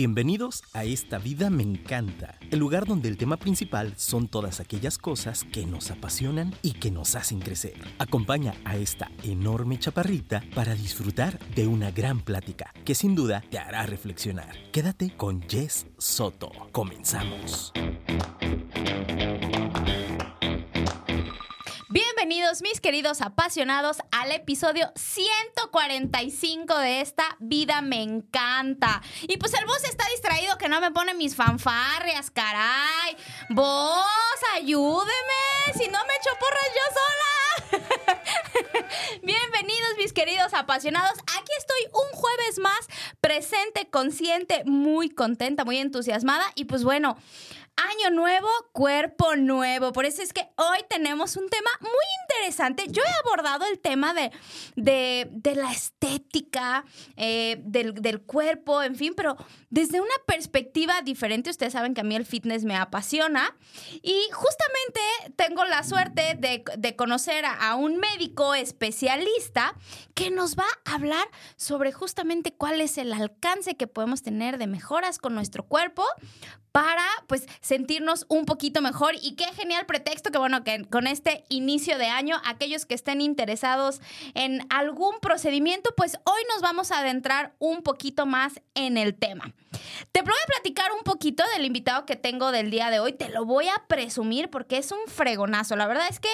Bienvenidos a Esta Vida Me Encanta, el lugar donde el tema principal son todas aquellas cosas que nos apasionan y que nos hacen crecer. Acompaña a esta enorme chaparrita para disfrutar de una gran plática que sin duda te hará reflexionar. Quédate con Jess Soto. Comenzamos. Bienvenidos mis queridos apasionados al episodio 145 de esta vida me encanta. Y pues el boss está distraído que no me pone mis fanfarrias, caray. Vos, ayúdeme, si no me echo porras yo sola. Bienvenidos mis queridos apasionados. Aquí estoy un jueves más, presente, consciente, muy contenta, muy entusiasmada. Y pues bueno, Año nuevo, cuerpo nuevo. Por eso es que hoy tenemos un tema muy interesante. Yo he abordado el tema de, de, la estética, eh, del, del, cuerpo, en fin, pero desde una perspectiva diferente. Ustedes saben que a mí el fitness me apasiona. Y justamente tengo la suerte de, de conocer a, a un médico especialista que nos va a hablar sobre justamente cuál es el alcance que podemos tener de mejoras con nuestro cuerpo para pues sentirnos un poquito mejor y qué genial pretexto que bueno que con este inicio de año aquellos que estén interesados en algún procedimiento pues hoy nos vamos a adentrar un poquito más en el tema. Te voy a platicar un poquito del invitado que tengo del día de hoy, te lo voy a presumir porque es un fregonazo. La verdad es que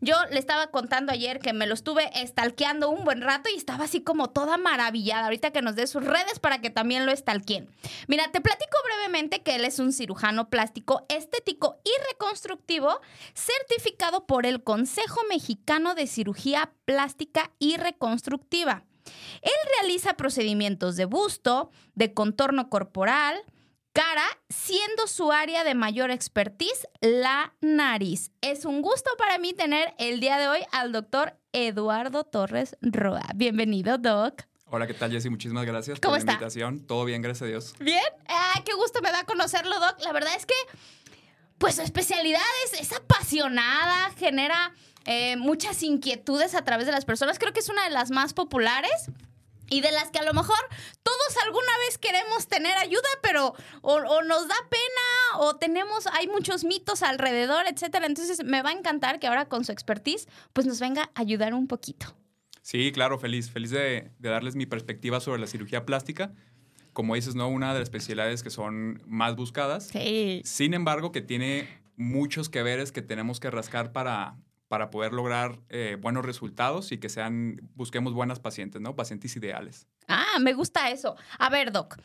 yo le estaba contando ayer que me lo estuve estalqueando un buen rato y estaba así como toda maravillada. Ahorita que nos dé sus redes para que también lo estalquien. Mira, te platico brevemente que él es un cirujano plástico, estético y reconstructivo certificado por el Consejo Mexicano de Cirugía Plástica y Reconstructiva. Él realiza procedimientos de busto, de contorno corporal, cara, siendo su área de mayor expertise la nariz. Es un gusto para mí tener el día de hoy al doctor Eduardo Torres Roa. Bienvenido, Doc. Hola, ¿qué tal, Jessy? Muchísimas gracias por la invitación. Todo bien, gracias a Dios. Bien. Ah, qué gusto me da conocerlo, Doc. La verdad es que, pues, su especialidad es apasionada, genera eh, muchas inquietudes a través de las personas. Creo que es una de las más populares. Y de las que a lo mejor todos alguna vez queremos tener ayuda, pero o, nos da pena o tenemos, hay muchos mitos alrededor, etcétera. Entonces me va a encantar que ahora con su expertise, pues nos venga a ayudar un poquito. Sí, claro, feliz, feliz de, de darles mi perspectiva sobre la cirugía plástica como dices, ¿no? Una de las especialidades que son más buscadas. Sí. Sin embargo, que tiene muchos que veres que tenemos que rascar para, para poder lograr eh, buenos resultados y que sean, busquemos buenas pacientes, ¿no? Pacientes ideales. Ah, me gusta eso. A ver, Doc,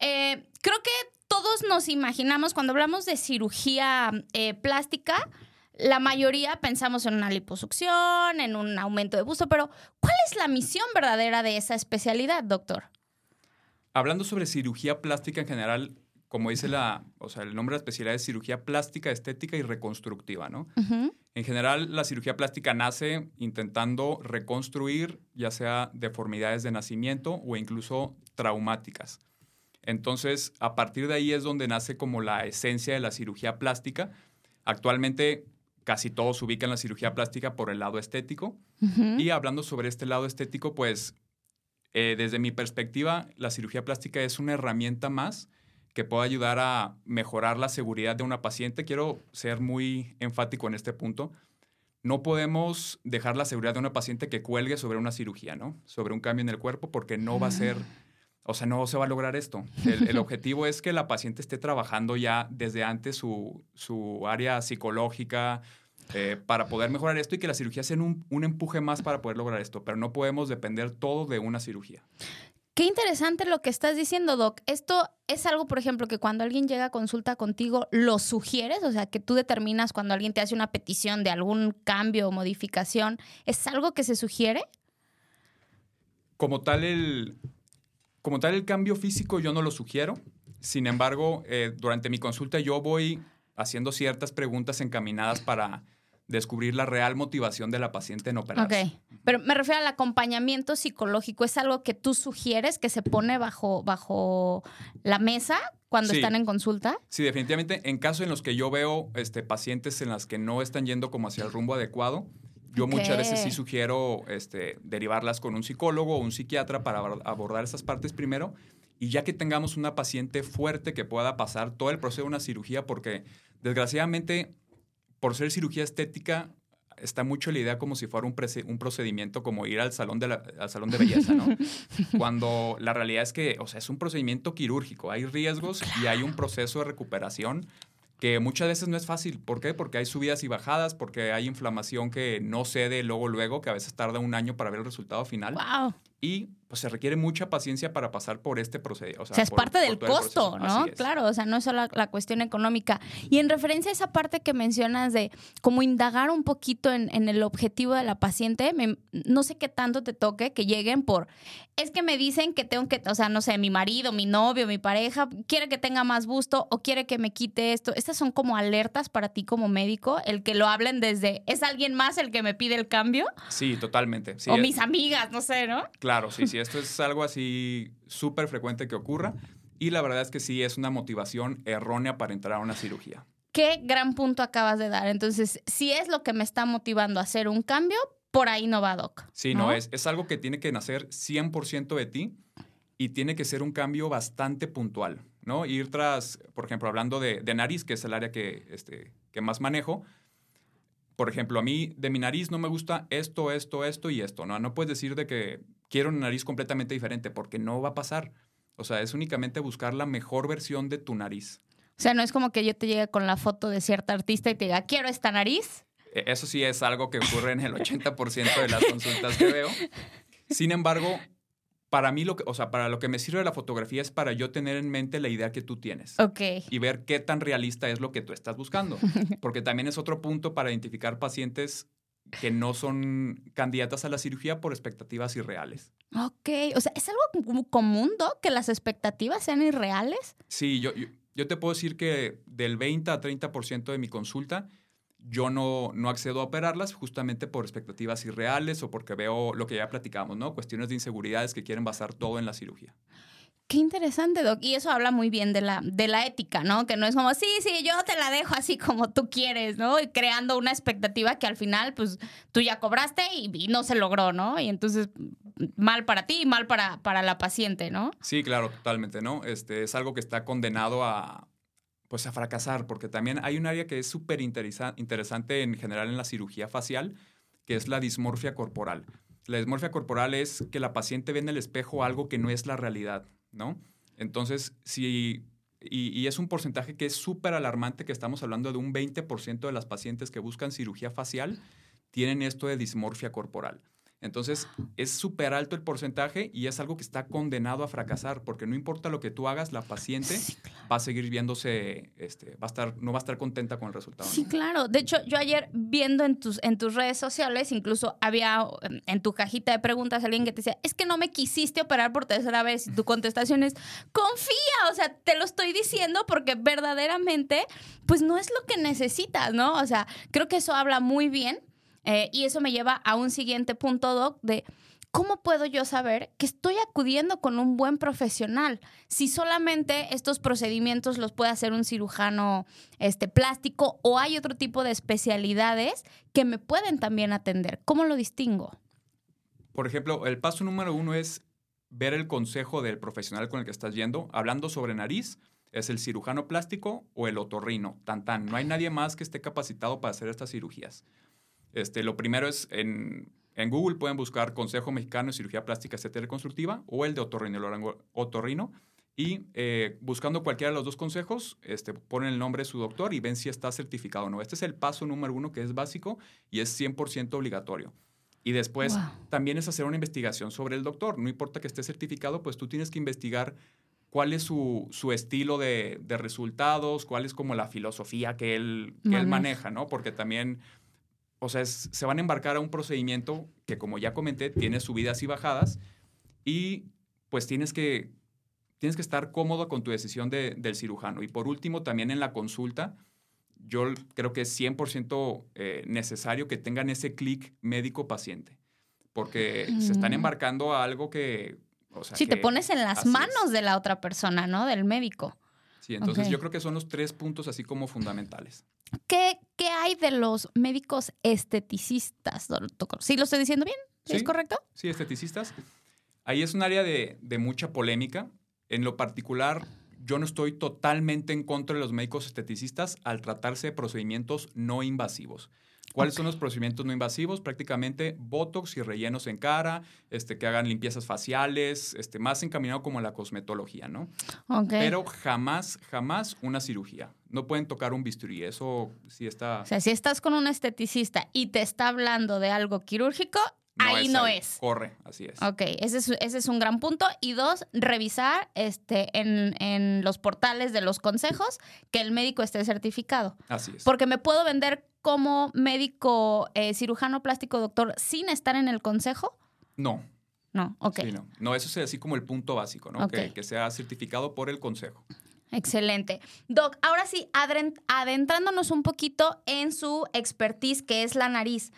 eh, creo que todos nos imaginamos cuando hablamos de cirugía eh, plástica, la mayoría pensamos en una liposucción, en un aumento de busto, pero ¿cuál es la misión verdadera de esa especialidad, doctor? Hablando sobre cirugía plástica en general, como dice la, o sea, el nombre de la especialidad es cirugía plástica, estética y reconstructiva, ¿no? En general, la cirugía plástica nace intentando reconstruir ya sea deformidades de nacimiento o incluso traumáticas. Entonces, a partir de ahí es donde nace como la esencia de la cirugía plástica. Actualmente, casi todos ubican la cirugía plástica por el lado estético. Y hablando sobre este lado estético, pues, eh, desde mi perspectiva, la cirugía plástica es una herramienta más que pueda ayudar a mejorar la seguridad de una paciente. Quiero ser muy enfático en este punto. No podemos dejar la seguridad de una paciente que cuelgue sobre una cirugía, ¿no? Sobre un cambio en el cuerpo, porque no va a ser, o sea, no se va a lograr esto. El, objetivo es que la paciente esté trabajando ya desde antes su, su área psicológica, eh, para poder mejorar esto y que la cirugía sea un, un, empuje más para poder lograr esto, pero no podemos depender todo de una cirugía. Qué interesante lo que estás diciendo, Doc. Esto es algo, por ejemplo, que cuando alguien llega a consulta contigo, ¿lo sugieres? O sea, que tú determinas cuando alguien te hace una petición de algún cambio o modificación, ¿es algo que se sugiere? Como tal, el, como tal, el cambio físico yo no lo sugiero. Sin embargo, eh, durante mi consulta yo voy haciendo ciertas preguntas encaminadas para descubrir la real motivación de la paciente en operarse. Ok, pero me refiero al acompañamiento psicológico. ¿Es algo que tú sugieres que se pone bajo, bajo la mesa cuando están en consulta? Sí, definitivamente. En casos en los que yo veo este, pacientes en las que no están yendo como hacia el rumbo adecuado, yo muchas veces sí sugiero este, derivarlas con un psicólogo o un psiquiatra para abordar esas partes primero y ya que tengamos una paciente fuerte que pueda pasar todo el proceso de una cirugía, porque desgraciadamente, por ser cirugía estética, está mucho la idea como si fuera un, un procedimiento como ir al salón, de la, al salón de belleza, ¿no? Cuando la realidad es que, o sea, es un procedimiento quirúrgico, hay riesgos y hay un proceso de recuperación que muchas veces no es fácil. ¿Por qué? Porque hay subidas y bajadas, porque hay inflamación que no cede luego, luego, que a veces tarda un año para ver el resultado final. Wow y pues se requiere mucha paciencia para pasar por este procedimiento. O sea, es parte del costo, ¿no? Claro, o sea, no es solo la, cuestión económica. Y en referencia a esa parte que mencionas de como indagar un poquito en, el objetivo de la paciente, no sé qué tanto te toque que lleguen por, es que me dicen que tengo que, o sea, no sé, mi marido, mi novio, mi pareja, quiere que tenga más busto o quiere que me quite esto. Estas son como alertas para ti como médico, el que lo hablen desde, ¿es alguien más el que me pide el cambio? Sí, totalmente. o mis amigas, no sé, ¿no? Claro Claro, sí, sí, esto es algo así súper frecuente que ocurra y la verdad es que sí es una motivación errónea para entrar a una cirugía. Qué gran punto acabas de dar. Entonces, si es lo que me está motivando a hacer un cambio, por ahí no va, Doc. Sí, no, es, es algo que tiene que nacer 100% de ti y tiene que ser un cambio bastante puntual, ¿no? Ir tras, por ejemplo, hablando de, de nariz, que es el área que, este, que más manejo, por ejemplo, a mí de mi nariz no me gusta esto, esto, esto y esto, ¿no? No puedes decir de que quiero una nariz completamente diferente porque no va a pasar. O sea, es únicamente buscar la mejor versión de tu nariz. O sea, no es como que yo te llegue con la foto de cierta artista y te diga, quiero esta nariz. E, eso sí es algo que ocurre en el 80% de las consultas que veo. Sin embargo, para mí, lo que, o sea, para lo que me sirve la fotografía es para yo tener en mente la idea que tú tienes. Ok. Y ver qué tan realista es lo que tú estás buscando. Porque también es otro punto para identificar pacientes que no son candidatas a la cirugía por expectativas irreales. Ok, o sea, ¿es algo común, Doc, que las expectativas sean irreales? Sí, yo, yo, te puedo decir que del 20 a 30% de mi consulta yo no, no accedo a operarlas justamente por expectativas irreales o porque veo lo que ya platicamos, ¿no? Cuestiones de inseguridades que quieren basar todo en la cirugía. Qué interesante, Doc. Y eso habla muy bien de la, de la ética, ¿no? Que no es como, sí, sí, yo te la dejo así como tú quieres, ¿no? Y creando una expectativa que al final, pues, tú ya cobraste y, no se logró, ¿no? Y entonces, mal para ti y mal para, para la paciente, ¿no? Sí, claro, totalmente, ¿no? Este, es algo que está condenado a, pues, a fracasar, porque también hay un área que es súper interesante en general en la cirugía facial, que es la dismorfia corporal. La dismorfia corporal es que la paciente ve en el espejo algo que no es la realidad. ¿No? Entonces, si, y, es un porcentaje que es súper alarmante, que estamos hablando de un 20% de las pacientes que buscan cirugía facial tienen esto de dismorfia corporal. Entonces, es súper alto el porcentaje y es algo que está condenado a fracasar, porque no importa lo que tú hagas, la paciente va a seguir viéndose, este, va a estar, no va a estar contenta con el resultado. Sí, claro. De hecho, yo ayer viendo en tus, en tus redes sociales, incluso había en tu cajita de preguntas alguien que te decía, es que no me quisiste operar por tercera vez. Y tu contestación es, confía, o sea, te lo estoy diciendo porque verdaderamente, pues no es lo que necesitas, ¿no? O sea, creo que eso habla muy bien eh, y eso me lleva a un siguiente punto, Doc, de ¿cómo puedo yo saber que estoy acudiendo con un buen profesional? Si solamente estos procedimientos los puede hacer un cirujano este, plástico o hay otro tipo de especialidades que me pueden también atender. ¿Cómo lo distingo? Por ejemplo, el paso número uno es ver el consejo del profesional con el que estás yendo. Hablando sobre nariz, es el cirujano plástico o el otorrino. Tan tan. No hay nadie más que esté capacitado para hacer estas cirugías. Este, lo primero es en, Google pueden buscar Consejo Mexicano de Cirugía Plástica Estética Reconstructiva o el de Otorrino, Otorrino y eh, buscando cualquiera de los dos consejos, este, ponen el nombre de su doctor y ven si está certificado o no. Este es el paso número uno que es básico y es 100% obligatorio. Y después también es hacer una investigación sobre el doctor. No importa que esté certificado, pues tú tienes que investigar cuál es su, estilo de, resultados, cuál es como la filosofía que él, que él maneja, ¿no? Porque también o sea, se van a embarcar a un procedimiento que, como ya comenté, tiene subidas y bajadas y pues tienes que, tienes que estar cómodo con tu decisión del cirujano. Y por último, también en la consulta, yo creo que es 100% eh, necesario que tengan ese clic médico-paciente, porque se están mm. embarcando a algo que... si te pones en las manos de la otra persona, ¿no? Del médico. Sí, entonces yo creo que son los tres puntos así como fundamentales. ¿Qué, ¿Qué, hay de los médicos esteticistas, doctor? ¿Sí lo estoy diciendo bien? ¿Es correcto? Sí, esteticistas. Ahí es un área de, de mucha polémica. en lo particular, yo no estoy totalmente en contra de los médicos esteticistas al tratarse de procedimientos no invasivos. ¿Cuáles son los procedimientos no invasivos? Prácticamente botox y rellenos en cara, este, que hagan limpiezas faciales, este, más encaminado como la cosmetología, ¿no? Pero jamás, jamás una cirugía. No pueden tocar un bisturí, eso sí está... O sea, si estás con un esteticista y te está hablando de algo quirúrgico, ahí no es. Corre, así es. Ok, ese es, ese es un gran punto. Y dos, revisar este, en, en, los portales de los consejos que el médico esté certificado. Así es. Porque me puedo vender como médico eh, cirujano plástico doctor sin estar en el consejo. No. No, ok. no. no. eso es así como el punto básico, ¿no? Que, que sea certificado por el consejo. Excelente. Doc, ahora sí, adentrándonos un poquito en su expertise, que es la nariz.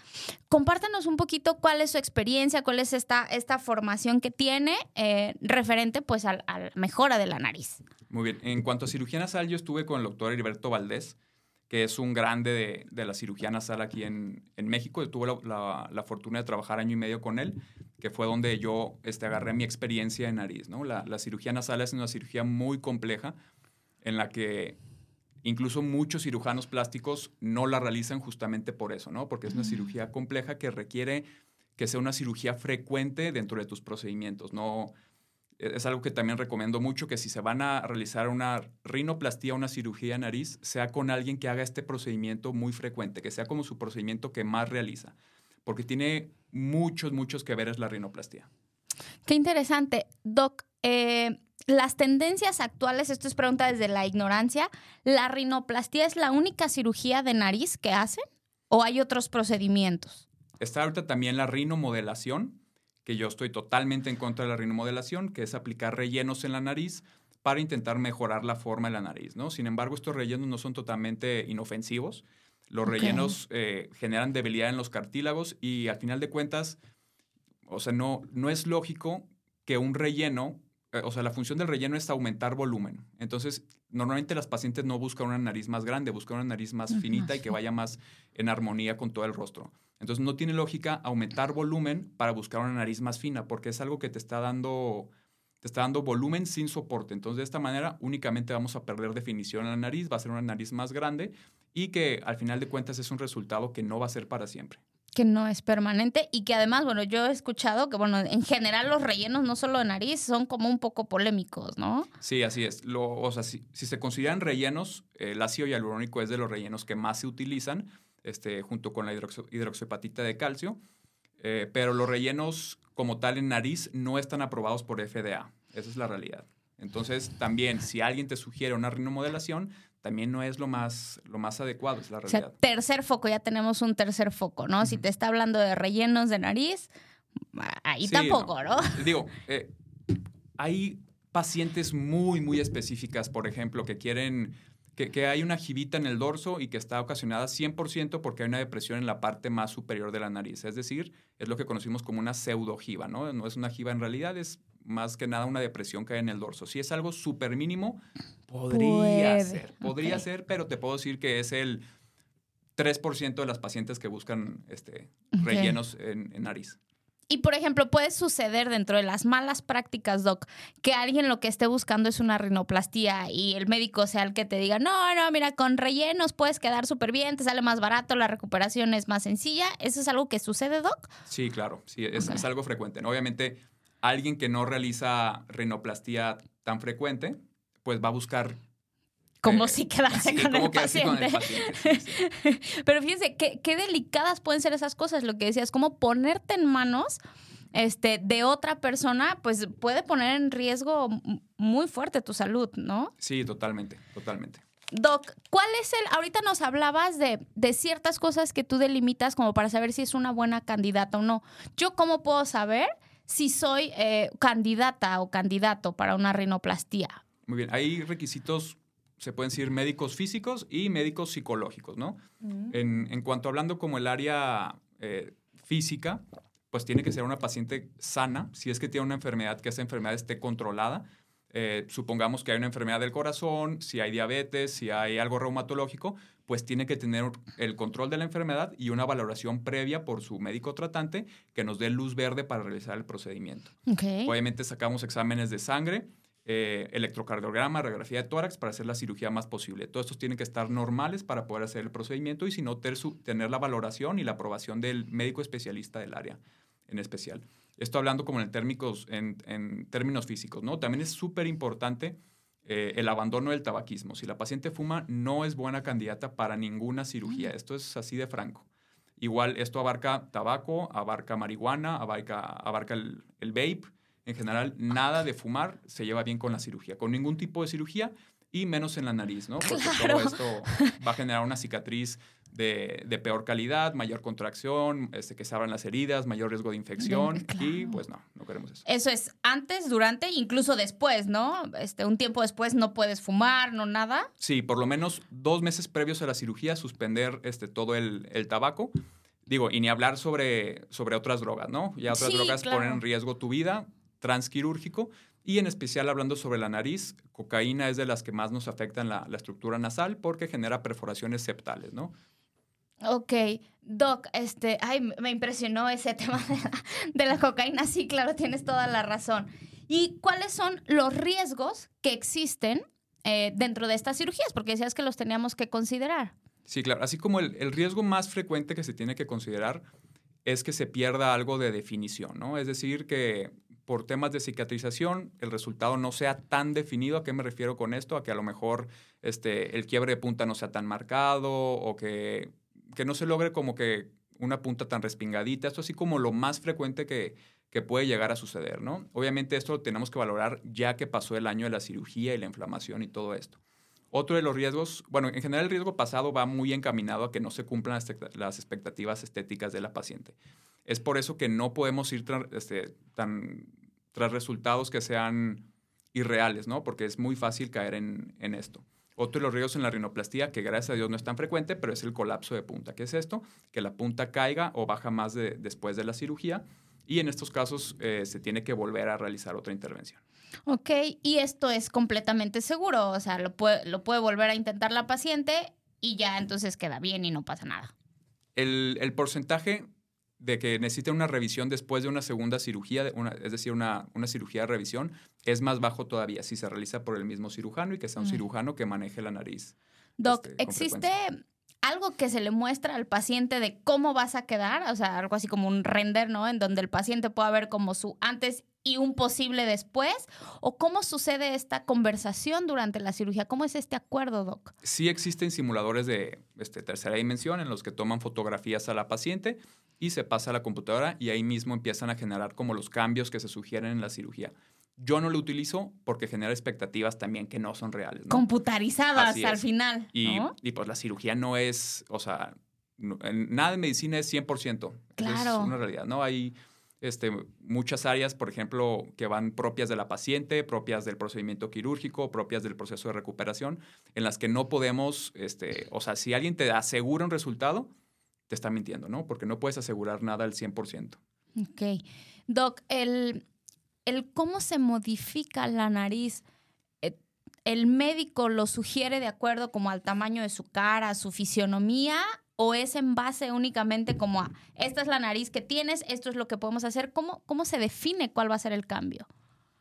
Compártanos un poquito cuál es su experiencia, cuál es esta, esta formación que tiene eh, referente pues a, la mejora de la nariz. Muy bien. En cuanto a cirugía nasal, yo estuve con el doctor Heriberto Valdés, que es un grande de, la cirugía nasal aquí en, México. tuve la, fortuna de trabajar año y medio con él, que fue donde yo este, agarré mi experiencia en nariz. ¿no? La, la cirugía nasal es una cirugía muy compleja en la que incluso muchos cirujanos plásticos no la realizan justamente por eso, ¿no? Porque es una cirugía compleja que requiere que sea una cirugía frecuente dentro de tus procedimientos, no e, es algo que también recomiendo mucho que si se van a realizar una rinoplastía, una cirugía de nariz, sea con alguien que haga este procedimiento muy frecuente, que sea como su procedimiento que más realiza, porque tiene muchos, muchos que ver es la rinoplastía. Qué interesante. Doc, eh, las tendencias actuales, esto es pregunta desde la ignorancia, ¿la rinoplastía es la única cirugía de nariz que hacen o hay otros procedimientos? Está ahorita también la rinomodelación, que yo estoy totalmente en contra de la rinomodelación, que es aplicar rellenos en la nariz para intentar mejorar la forma de la nariz, ¿no? Sin embargo, estos rellenos no son totalmente inofensivos. Los rellenos eh, generan debilidad en los cartílagos y al final de cuentas, o sea, no, no es lógico que un relleno o sea, la función del relleno es aumentar volumen. Entonces, normalmente las pacientes no buscan una nariz más grande, buscan una nariz más finita y que vaya más en armonía con todo el rostro. Entonces, no tiene lógica aumentar volumen para buscar una nariz más fina, porque es algo que te está dando te está dando volumen sin soporte. Entonces, de esta manera, únicamente vamos a perder definición en la nariz, va a ser una nariz más grande y que al final de cuentas es un resultado que no va a ser para siempre que no es permanente y que además, bueno, yo he escuchado que, bueno, en general los rellenos, no solo de nariz, son como un poco polémicos, ¿no? Sí, así es. Lo, o sea, si, se consideran rellenos, el ácido hialurónico es de los rellenos que más se utilizan, este, junto con la hidroxo, de calcio, eh, pero los rellenos como tal en nariz no están aprobados por FDA. Esa es la realidad. Entonces, también, si alguien te sugiere una rinomodelación, también no es lo más, lo más adecuado, es la realidad. O sea, tercer foco, ya tenemos un tercer foco, ¿no? Si te está hablando de rellenos de nariz, ahí tampoco, ¿no? Digo, eh, hay pacientes muy, muy específicas, por ejemplo, que quieren que, hay una jibita en el dorso y que está ocasionada 100% porque hay una depresión en la parte más superior de la nariz. Es decir, es lo que conocimos como una pseudojiba, ¿no? No es una jiba en realidad, es más que nada una depresión que hay en el dorso. Si es algo súper mínimo, podría ser, podría ser, pero te puedo decir que es el 3% de las pacientes que buscan este, rellenos en, en nariz. Y por ejemplo, puede suceder dentro de las malas prácticas, Doc, que alguien lo que esté buscando es una rinoplastía y el médico sea el que te diga, no, no, mira, con rellenos puedes quedar súper bien, te sale más barato, la recuperación es más sencilla. ¿Eso es algo que sucede, Doc? Sí, claro, sí, es, es algo frecuente. Obviamente, alguien que no realiza rinoplastía tan frecuente, pues va a buscar como si quedarse con, el paciente. Pero fíjense, ¿qué, qué, delicadas pueden ser esas cosas, lo que decías, como ponerte en manos este, de otra persona, pues puede poner en riesgo muy fuerte tu salud, ¿no? Sí, totalmente, totalmente. Doc, ¿cuál es el, ahorita nos hablabas de, de, ciertas cosas que tú delimitas como para saber si es una buena candidata o no. ¿Yo cómo puedo saber si soy eh, candidata o candidato para una rinoplastía? Muy bien, hay requisitos se pueden decir médicos físicos y médicos psicológicos, ¿no? Mm. en, cuanto hablando como el área eh, física, pues tiene que ser una paciente sana, si es que tiene una enfermedad, que esa enfermedad esté controlada. Eh, supongamos que hay una enfermedad del corazón, si hay diabetes, si hay algo reumatológico, pues tiene que tener el control de la enfermedad y una valoración previa por su médico tratante que nos dé luz verde para realizar el procedimiento. Obviamente sacamos exámenes de sangre, eh, electrocardiograma, radiografía de tórax para hacer la cirugía más posible. Todos estos tienen que estar normales para poder hacer el procedimiento y si no, tener la valoración y la aprobación del médico especialista del área en especial. Esto hablando como en, términos, en, términos físicos, ¿no? También es súper importante eh, el abandono del tabaquismo. Si la paciente fuma, no es buena candidata para ninguna cirugía. Esto es así de franco. Igual, esto abarca tabaco, abarca marihuana, abarca, abarca el, el vape. En general, nada de fumar se lleva bien con la cirugía. Con ningún tipo de cirugía y menos en la nariz, ¿no? Porque todo esto va a generar una cicatriz de, peor calidad, mayor contracción, este, que se abran las heridas, mayor riesgo de infección y pues no, no queremos eso. Eso es antes, durante, incluso después, ¿no? Este, un tiempo después no puedes fumar, no nada. Sí, por lo menos dos meses previos a la cirugía suspender este, todo el, tabaco. Digo, y ni hablar sobre, sobre otras drogas, ¿no? Ya otras drogas ponen en riesgo tu vida, transquirúrgico, y en especial hablando sobre la nariz, cocaína es de las que más nos afectan la, la estructura nasal porque genera perforaciones septales, ¿no? Ok, Doc, este, ay, me impresionó ese tema de la, cocaína. Sí, claro, tienes toda la razón. ¿Y cuáles son los riesgos que existen eh, dentro de estas cirugías? Porque decías que los teníamos que considerar. Sí, claro. Así como el, el, riesgo más frecuente que se tiene que considerar es que se pierda algo de definición, ¿no? Es decir, que por temas de cicatrización el resultado no sea tan definido. ¿A qué me refiero con esto? A que a lo mejor este, el quiebre de punta no sea tan marcado o que que no se logre como que una punta tan respingadita. Esto así como lo más frecuente que, que puede llegar a suceder, ¿no? Obviamente esto lo tenemos que valorar ya que pasó el año de la cirugía y la inflamación y todo esto. Otro de los riesgos, bueno, en general el riesgo pasado va muy encaminado a que no se cumplan las expectativas estéticas de la paciente. Es por eso que no podemos ir este, tan, tras resultados que sean irreales, ¿no? Porque es muy fácil caer en, esto. Otro de los riesgos en la rinoplastía, que gracias a Dios no es tan frecuente, pero es el colapso de punta. ¿Qué es esto? Que la punta caiga o baja más después de la cirugía y en estos casos eh, se tiene que volver a realizar otra intervención. Ok, y esto es completamente seguro, o sea, lo puede, lo puede volver a intentar la paciente y ya entonces queda bien y no pasa nada. El, el porcentaje de que necesiten una revisión después de una segunda cirugía, es decir, una, una, cirugía de revisión, es más bajo todavía si se realiza por el mismo cirujano y que sea un cirujano que maneje la nariz. Doc, este, ¿existe algo que se le muestra al paciente de cómo vas a quedar? O sea, algo así como un render, ¿no? En donde el paciente pueda ver como su antes y un posible después? ¿O cómo sucede esta conversación durante la cirugía? ¿Cómo es este acuerdo, Doc? Sí existen simuladores de este, tercera dimensión en los que toman fotografías a la paciente y se pasa a la computadora y ahí mismo empiezan a generar como los cambios que se sugieren en la cirugía. Yo no lo utilizo porque genera expectativas también que no son reales. Computarizadas al final. Y, y, pues la cirugía no es, o sea, nada de medicina es 100%. Claro. Es una realidad, ¿no? Hay este, muchas áreas, por ejemplo, que van propias de la paciente, propias del procedimiento quirúrgico, propias del proceso de recuperación, en las que no podemos, este, o sea, si alguien te asegura un resultado, te está mintiendo, ¿no? Porque no puedes asegurar nada al 100%. Ok. Doc, el, el cómo se modifica la nariz, eh, ¿el médico lo sugiere de acuerdo como al tamaño de su cara, su fisionomía? ¿O es en base únicamente como a, esta es la nariz que tienes, esto es lo que podemos hacer? ¿Cómo, cómo se define cuál va a ser el cambio?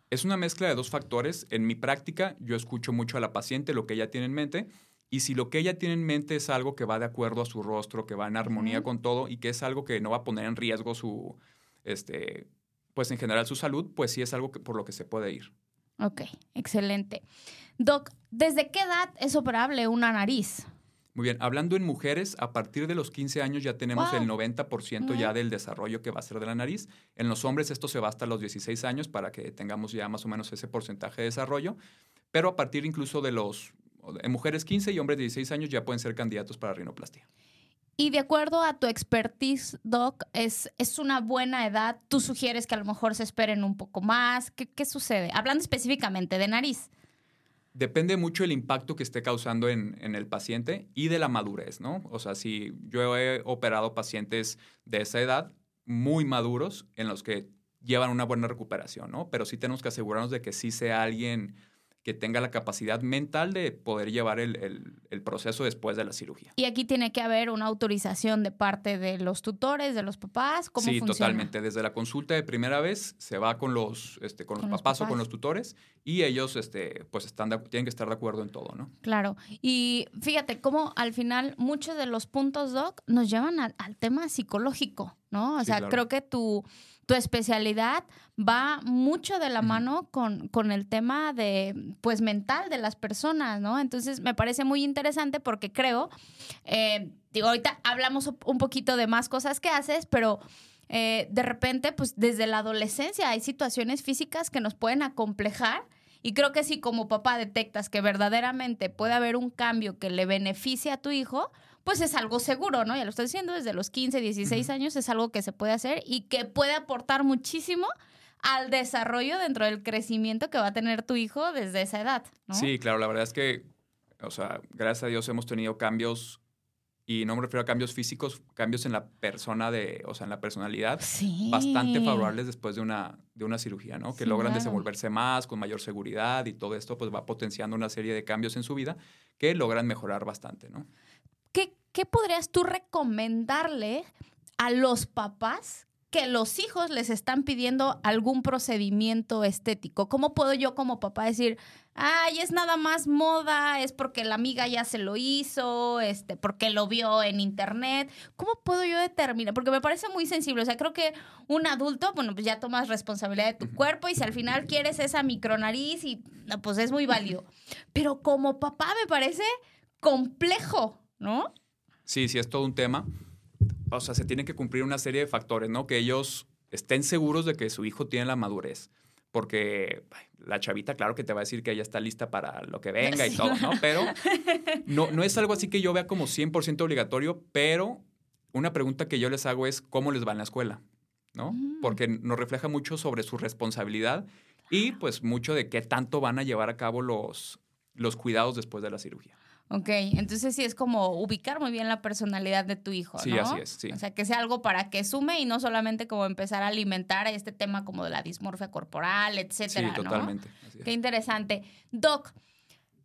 Es una mezcla de dos factores. En mi práctica, yo escucho mucho a la paciente lo que ella tiene en mente y si lo que ella tiene en mente es algo que va de acuerdo a su rostro, que va en armonía con todo y que es algo que no va a poner en riesgo su, este, pues en general su salud, pues sí es algo que, por lo que se puede ir. Ok, excelente. Doc, ¿desde qué edad es operable una nariz? Muy bien, hablando en mujeres, a partir de los 15 años ya tenemos el 90% ya del desarrollo que va a ser de la nariz. En los hombres esto se va hasta los 16 años para que tengamos ya más o menos ese porcentaje de desarrollo, pero a partir incluso de los en mujeres 15 y hombres de 16 años ya pueden ser candidatos para rinoplastia. Y de acuerdo a tu expertise, Doc, es, es una buena edad. ¿Tú sugieres que a lo mejor se esperen un poco más? ¿Qué, qué sucede? Hablando específicamente de nariz. Depende mucho del impacto que esté causando en, en, el paciente y de la madurez, ¿no? O sea, si yo he operado pacientes de esa edad muy maduros en los que llevan una buena recuperación, ¿no? Pero sí tenemos que asegurarnos de que sí sea alguien que tenga la capacidad mental de poder llevar el, proceso después de la cirugía. Y aquí tiene que haber una autorización de parte de los tutores, de los papás. ¿Cómo sí, totalmente. Desde la consulta de primera vez se va con los, este, con, los, papás, o con los tutores y ellos este, pues están tienen que estar de acuerdo en todo, ¿no? Claro. Y fíjate cómo al final muchos de los puntos, Doc, nos llevan al, tema psicológico, ¿no? O sea, creo que tu tu especialidad va mucho de la mano con, con, el tema de, pues, mental de las personas, ¿no? Entonces, me parece muy interesante porque creo, eh, digo, ahorita hablamos un poquito de más cosas que haces, pero... Eh, de repente, pues desde la adolescencia hay situaciones físicas que nos pueden acomplejar y creo que si como papá detectas que verdaderamente puede haber un cambio que le beneficie a tu hijo, pues es algo seguro, ¿no? Ya lo estoy diciendo, desde los 15, 16 años es algo que se puede hacer y que puede aportar muchísimo al desarrollo dentro del crecimiento que va a tener tu hijo desde esa edad, ¿no? Sí, claro, la verdad es que, o sea, gracias a Dios hemos tenido cambios y no me refiero a cambios físicos, cambios en la persona de, o sea, en la personalidad, bastante favorables después de una, de una cirugía, ¿no? Que logran desenvolverse más, con mayor seguridad y todo esto pues va potenciando una serie de cambios en su vida que logran mejorar bastante, ¿no? ¿Qué, podrías tú recomendarle a los papás que los hijos les están pidiendo algún procedimiento estético. ¿Cómo puedo yo como papá decir, ay, es nada más moda, es porque la amiga ya se lo hizo, este, porque lo vio en internet? ¿Cómo puedo yo determinar? Porque me parece muy sensible. O sea, creo que un adulto, bueno, pues ya tomas responsabilidad de tu cuerpo y si al final quieres esa micronariz y pues es muy válido. Pero como papá me parece complejo, ¿no? Sí, sí, es todo un tema. O sea, se tiene que cumplir una serie de factores, ¿no? Que ellos estén seguros de que su hijo tiene la madurez. Porque la chavita, claro que te va a decir que ella está lista para lo que venga y todo, ¿no? Pero no, no es algo así que yo vea como 100% obligatorio, pero una pregunta que yo les hago es cómo les va en la escuela, ¿no? Mm. Porque nos refleja mucho sobre su responsabilidad y pues mucho de qué tanto van a llevar a cabo los, los cuidados después de la cirugía. Ok, entonces sí es como ubicar muy bien la personalidad de tu hijo, ¿no? Sí, así es, sí. O sea, que sea algo para que sume y no solamente como empezar a alimentar este tema como de la dismorfia corporal, etcétera, Sí, totalmente. Qué interesante. Doc,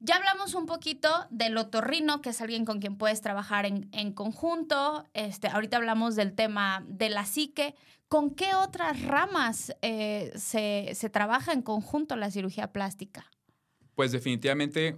ya hablamos un poquito del otorrino, que es alguien con quien puedes trabajar en, en conjunto. Este, ahorita hablamos del tema de la psique. ¿Con qué otras ramas eh, se, se trabaja en conjunto la cirugía plástica? Pues definitivamente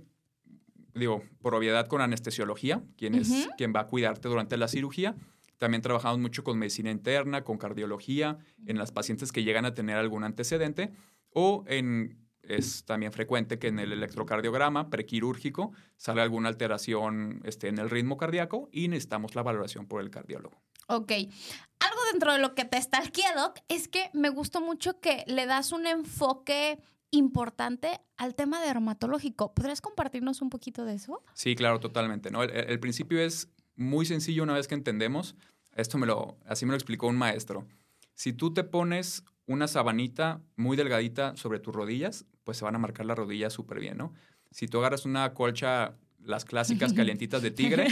digo, por obviedad con anestesiología, quien es quien va a cuidarte durante la cirugía. También trabajamos mucho con medicina interna, con cardiología, en las pacientes que llegan a tener algún antecedente o en es también frecuente que en el electrocardiograma prequirúrgico salga alguna alteración este, en el ritmo cardíaco y necesitamos la valoración por el cardiólogo. Ok. Algo dentro de lo que te está Doc, es que me gustó mucho que le das un enfoque importante al tema dermatológico. ¿Podrías compartirnos un poquito de eso? Sí, claro, totalmente. ¿no? El, principio es muy sencillo una vez que entendemos. Esto me lo, así me lo explicó un maestro. Si tú te pones una sabanita muy delgadita sobre tus rodillas, pues se van a marcar las rodillas súper bien, ¿no? Si tú agarras una colcha, las clásicas calientitas de tigre,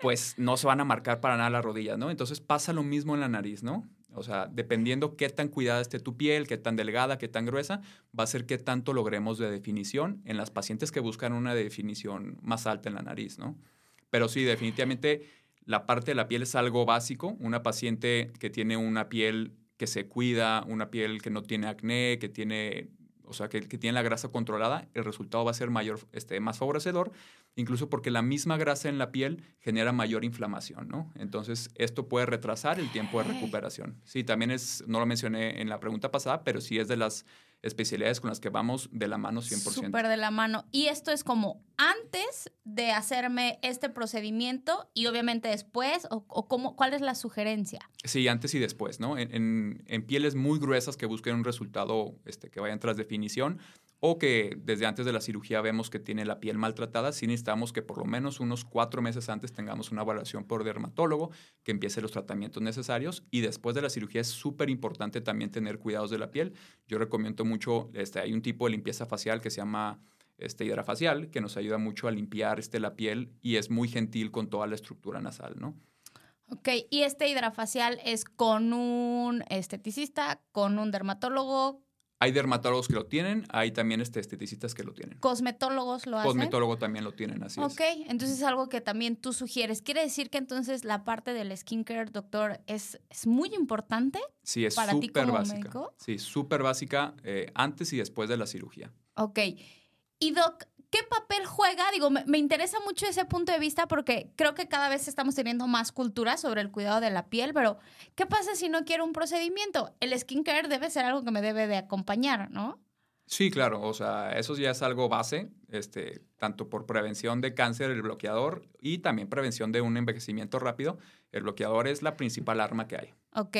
pues no se van a marcar para nada las rodillas, ¿no? Entonces pasa lo mismo en la nariz, ¿no? O sea, dependiendo qué tan cuidada esté tu piel, qué tan delgada, qué tan gruesa, va a ser qué tanto logremos de definición en las pacientes que buscan una definición más alta en la nariz, ¿no? Pero sí, definitivamente la parte de la piel es algo básico. Una paciente que tiene una piel que se cuida, una piel que no tiene acné, que tiene o sea, que, que, tiene la grasa controlada, el resultado va a ser mayor, este, más favorecedor, incluso porque la misma grasa en la piel genera mayor inflamación, ¿no? Entonces, esto puede retrasar el tiempo de recuperación. Sí, también es, no lo mencioné en la pregunta pasada, pero sí es de las especialidades con las que vamos de la mano 100%. Súper de la mano. Y esto es como antes de hacerme este procedimiento y obviamente después, o, cómo, ¿cuál es la sugerencia? Sí, antes y después, ¿no? En, en, pieles muy gruesas que busquen un resultado este, que vayan tras definición, o que desde antes de la cirugía vemos que tiene la piel maltratada, sí necesitamos que por lo menos unos cuatro meses antes tengamos una evaluación por dermatólogo, que empiece los tratamientos necesarios y después de la cirugía es súper importante también tener cuidados de la piel. Yo recomiendo mucho, este, hay un tipo de limpieza facial que se llama este, hidrafacial, que nos ayuda mucho a limpiar este, la piel y es muy gentil con toda la estructura nasal, ¿no? Ok, y este hidrafacial es con un esteticista, con un dermatólogo, Hay dermatólogos que lo tienen, hay también este, esteticistas que lo tienen. ¿Cosmetólogos lo hacen? Cosmetólogo también lo tienen, así Ok, es. entonces es algo que también tú sugieres. ¿Quiere decir que entonces la parte del skincare, doctor, es, es muy importante? Sí, es para ti súper básica. médico? Sí, súper básica eh, antes y después de la cirugía. Ok. Y Doc, ¿qué papel juega? Digo, me, me interesa mucho ese punto de vista porque creo que cada vez estamos teniendo más cultura sobre el cuidado de la piel, pero ¿qué pasa si no quiero un procedimiento? El skincare debe ser algo que me debe de acompañar, ¿no? Sí, claro, o sea, eso ya es algo base, este, tanto por prevención de cáncer, el bloqueador, y también prevención de un envejecimiento rápido. El bloqueador es la principal arma que hay. Ok.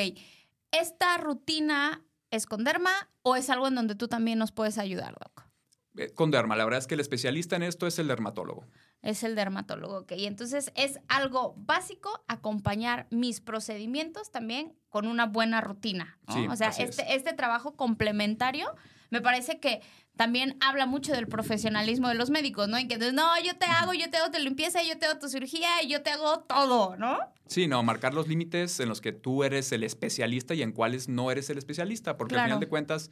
¿Esta rutina es con derma o es algo en donde tú también nos puedes ayudar, Doc? Eh, Con derma, la verdad es que el especialista en esto es el dermatólogo. Es el dermatólogo, ok. Y entonces es algo básico acompañar mis procedimientos también con una buena rutina. ¿no? Sí, o sea, es. este, este trabajo complementario me parece que también habla mucho del profesionalismo de los médicos, ¿no? En que entonces, no, yo te hago, yo te hago tu limpieza, yo te hago tu cirugía y yo te hago todo, ¿no? Sí, no, marcar los límites en los que tú eres el especialista y en cuáles no eres el especialista, porque al final de cuentas,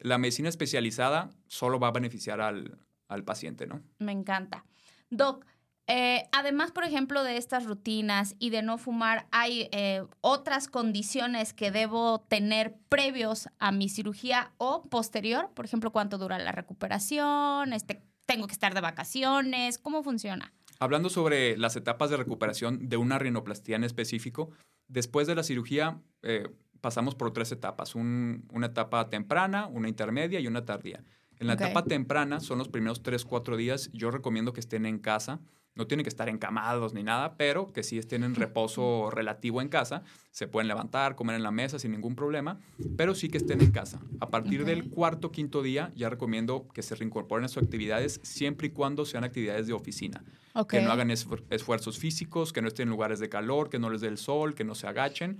la medicina especializada solo va a beneficiar al, al paciente, ¿no? Me encanta. Doc, eh, además, por ejemplo, de estas rutinas y de no fumar, ¿hay eh, otras condiciones que debo tener previos a mi cirugía o posterior? Por ejemplo, ¿cuánto dura la recuperación? Este, ¿Tengo que estar de vacaciones? ¿Cómo funciona? Hablando sobre las etapas de recuperación de una rinoplastía en específico, después de la cirugía eh, pasamos por tres etapas, un- una etapa temprana, una intermedia y una tardía. En la etapa temprana son los primeros 3, 4 días. Yo recomiendo que estén en casa. No tienen que estar encamados ni nada, pero que sí estén en reposo relativo en casa. Se pueden levantar, comer en la mesa sin ningún problema, pero sí que estén en casa. A partir del cuarto, quinto día, ya recomiendo que se reincorporen a sus actividades siempre y cuando sean actividades de oficina. Que no hagan esfuer- esfuerzos físicos, que no estén en lugares de calor, que no les dé el sol, que no se agachen,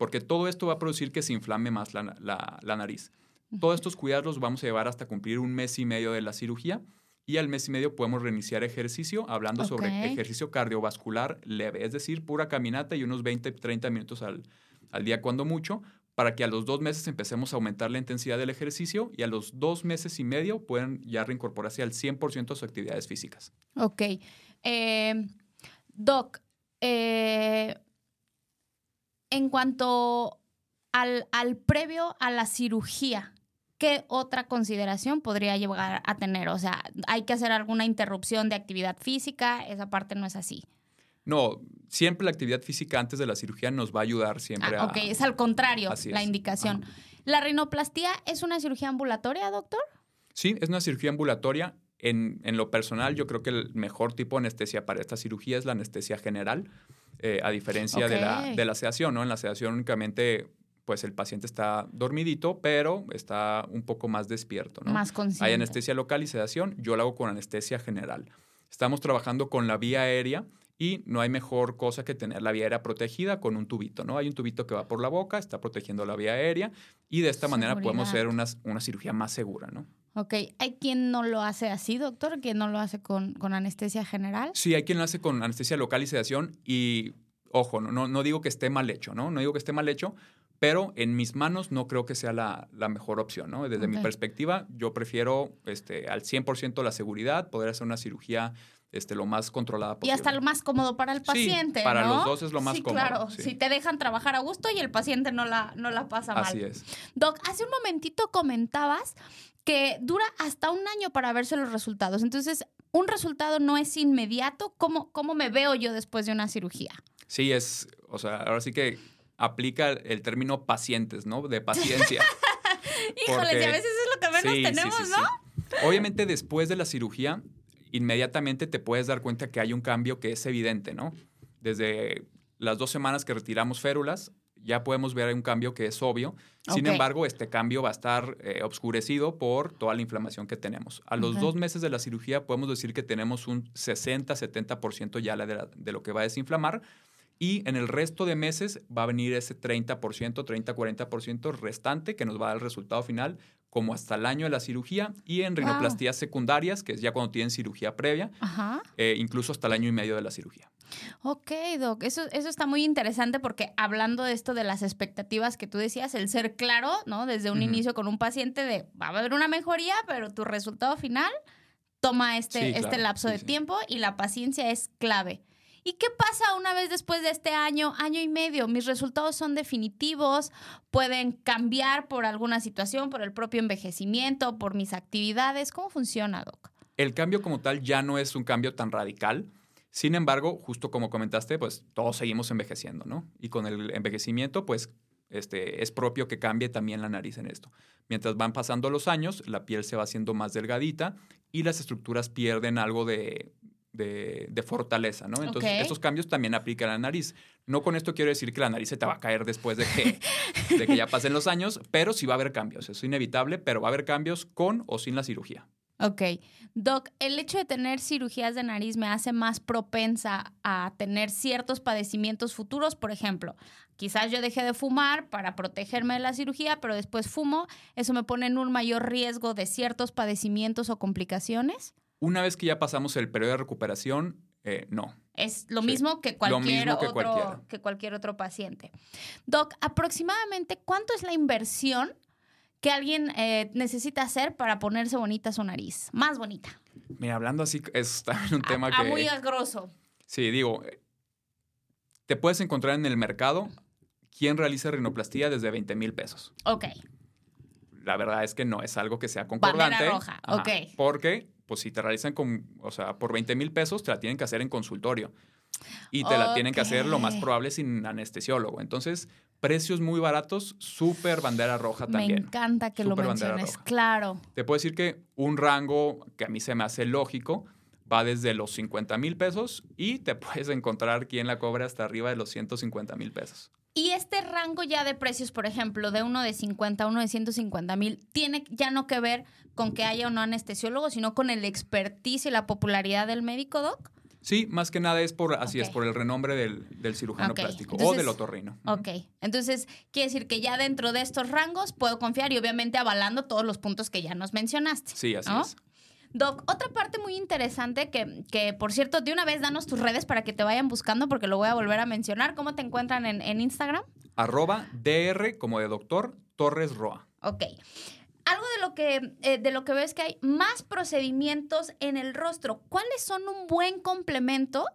porque todo esto va a producir que se inflame más la, la- la nariz. Todos estos cuidados los vamos a llevar hasta cumplir un mes y medio de la cirugía y al mes y medio podemos reiniciar ejercicio hablando sobre ejercicio cardiovascular leve, es decir, pura caminata y unos 20, 30 minutos al, al día cuando mucho, para que a los dos meses empecemos a aumentar la intensidad del ejercicio y a los dos meses y medio pueden ya reincorporarse al 100% a sus actividades físicas. Ok. Eh, Doc, eh, en cuanto al, al previo a la cirugía, ¿qué otra consideración podría llegar a tener? O sea, ¿hay que hacer alguna interrupción de actividad física? Esa parte no es así. No, siempre la actividad física antes de la cirugía nos va a ayudar siempre Ah, a... ok, es al contrario Así la es. indicación. Ajá. ¿La rinoplastía es una cirugía ambulatoria, doctor? Sí, es una cirugía ambulatoria. En, en lo personal, yo creo que el mejor tipo de anestesia para esta cirugía es la anestesia general, eh, a diferencia de, la, de la sedación, ¿no? En la sedación únicamente, pues el paciente está dormidito, pero está un poco más despierto, ¿no? Más consciente. Hay anestesia local y sedación, yo la hago con anestesia general. Estamos trabajando con la vía aérea y no hay mejor cosa que tener la vía aérea protegida con un tubito, ¿no? Hay un tubito que va por la boca, está protegiendo la vía aérea y de esta manera podemos hacer una, una cirugía más segura, ¿no? Ok, ¿hay quien no lo hace así, doctor? ¿Quien no lo hace con, con anestesia general? Sí, hay quien lo hace con anestesia local y sedación y, ojo, no, no, no digo que esté mal hecho, ¿no? No digo que esté mal hecho, pero en mis manos no creo que sea la, la mejor opción, ¿no? Desde mi perspectiva, yo prefiero este, al 100% la seguridad, poder hacer una cirugía este, lo más controlada Y posible. hasta lo más cómodo para el Sí, paciente, para ¿no? los dos es lo más sí, cómodo, claro. sí. Si te dejan trabajar a gusto y el paciente no la, no la pasa mal. Así es. Doc, hace un momentito comentabas que dura hasta un año para verse los resultados. Entonces, un resultado no es inmediato. ¿Cómo, cómo me veo yo después de una cirugía? Sí, es, o sea, ahora sí que aplica el término pacientes, ¿no? De paciencia. Híjoles, Porque- y a veces es lo que menos Sí, tenemos, sí, ¿no? Obviamente después de la cirugía, inmediatamente te puedes dar cuenta que hay un cambio que es evidente, ¿no? Desde las dos semanas que retiramos férulas, ya podemos ver un cambio que es obvio. Sin embargo, este cambio va a estar eh, obscurecido por toda la inflamación que tenemos. A los dos meses de la cirugía podemos decir que tenemos un 60-70% ya la de, la- de lo que va a desinflamar y en el resto de meses va a venir ese 30%, 30-40% restante que nos va a dar el resultado final como hasta el año de la cirugía y en rinoplastías secundarias, que es ya cuando tienen cirugía previa, eh, incluso hasta el año y medio de la cirugía. Ok, Doc, eso, eso está muy interesante porque hablando de esto de las expectativas que tú decías, el ser claro, ¿no? Desde un inicio con un paciente de va a haber una mejoría, pero tu resultado final toma este, este lapso de tiempo y la paciencia es clave. ¿Y qué pasa una vez después de este año, año y medio? Mis resultados son definitivos, pueden cambiar por alguna situación, por el propio envejecimiento, por mis actividades. ¿Cómo funciona, Doc? El cambio como tal ya no es un cambio tan radical. Sin embargo, justo como comentaste, pues todos seguimos envejeciendo, ¿no? Y con el envejecimiento, pues este, es propio que cambie también la nariz en esto. Mientras van pasando los años, la piel se va haciendo más delgadita y las estructuras pierden algo de, de, fortaleza, ¿no? Entonces, estos cambios también aplican a la nariz. No con esto quiero decir que la nariz se te va a caer después de que, de que ya pasen los años, pero sí va a haber cambios. Es inevitable, pero va a haber cambios con o sin la cirugía. Ok. Doc, ¿el hecho de tener cirugías de nariz me hace más propensa a tener ciertos padecimientos futuros? Por ejemplo, quizás yo dejé de fumar para protegerme de la cirugía, pero después fumo. ¿Eso me pone en un mayor riesgo de ciertos padecimientos o complicaciones? Una vez que ya pasamos el periodo de recuperación, eh, no. Es lo mismo, que cualquier, otro, que cualquier otro paciente. Doc, aproximadamente, ¿cuánto es la inversión que alguien eh, necesita hacer para ponerse bonita su nariz? Más bonita. Mira, hablando así, es también un tema que... muy grosso. Sí, digo, eh, te puedes encontrar en el mercado quien realiza rinoplastía desde 20 mil pesos. Ok. La verdad es que no es algo que sea concordante. Bandera roja, ok. Porque pues si te realizan con, o sea, por 20 mil pesos, te la tienen que hacer en consultorio. Y te la tienen que hacer lo más probable sin anestesiólogo. Entonces, precios muy baratos, súper bandera roja también. Me encanta que lo menciones, claro. Te puedo decir que un rango que a mí se me hace lógico va desde los 50 mil pesos y te puedes encontrar quien la cobra hasta arriba de los 150 mil pesos. Y este rango ya de precios, por ejemplo, de uno de 50 a uno de 150 mil, tiene ya no que ver con que haya o no anestesiólogo, sino con el expertise y la popularidad del médico, Doc. Sí, más que nada es por, así es, por el renombre del, cirujano plástico o del otorrino. Ok, entonces quiere decir que ya dentro de estos rangos puedo confiar y obviamente avalando todos los puntos que ya nos mencionaste. Sí, así es. Doc, otra parte muy interesante que, que, por cierto, de una vez danos tus redes para que te vayan buscando porque lo voy a volver a mencionar. ¿Cómo te encuentran en, Instagram? Arroba DR como de doctor Torres Roa. Ok. Algo de lo que eh, de lo que veo es que hay más procedimientos en el rostro. ¿Cuáles son un buen complemento?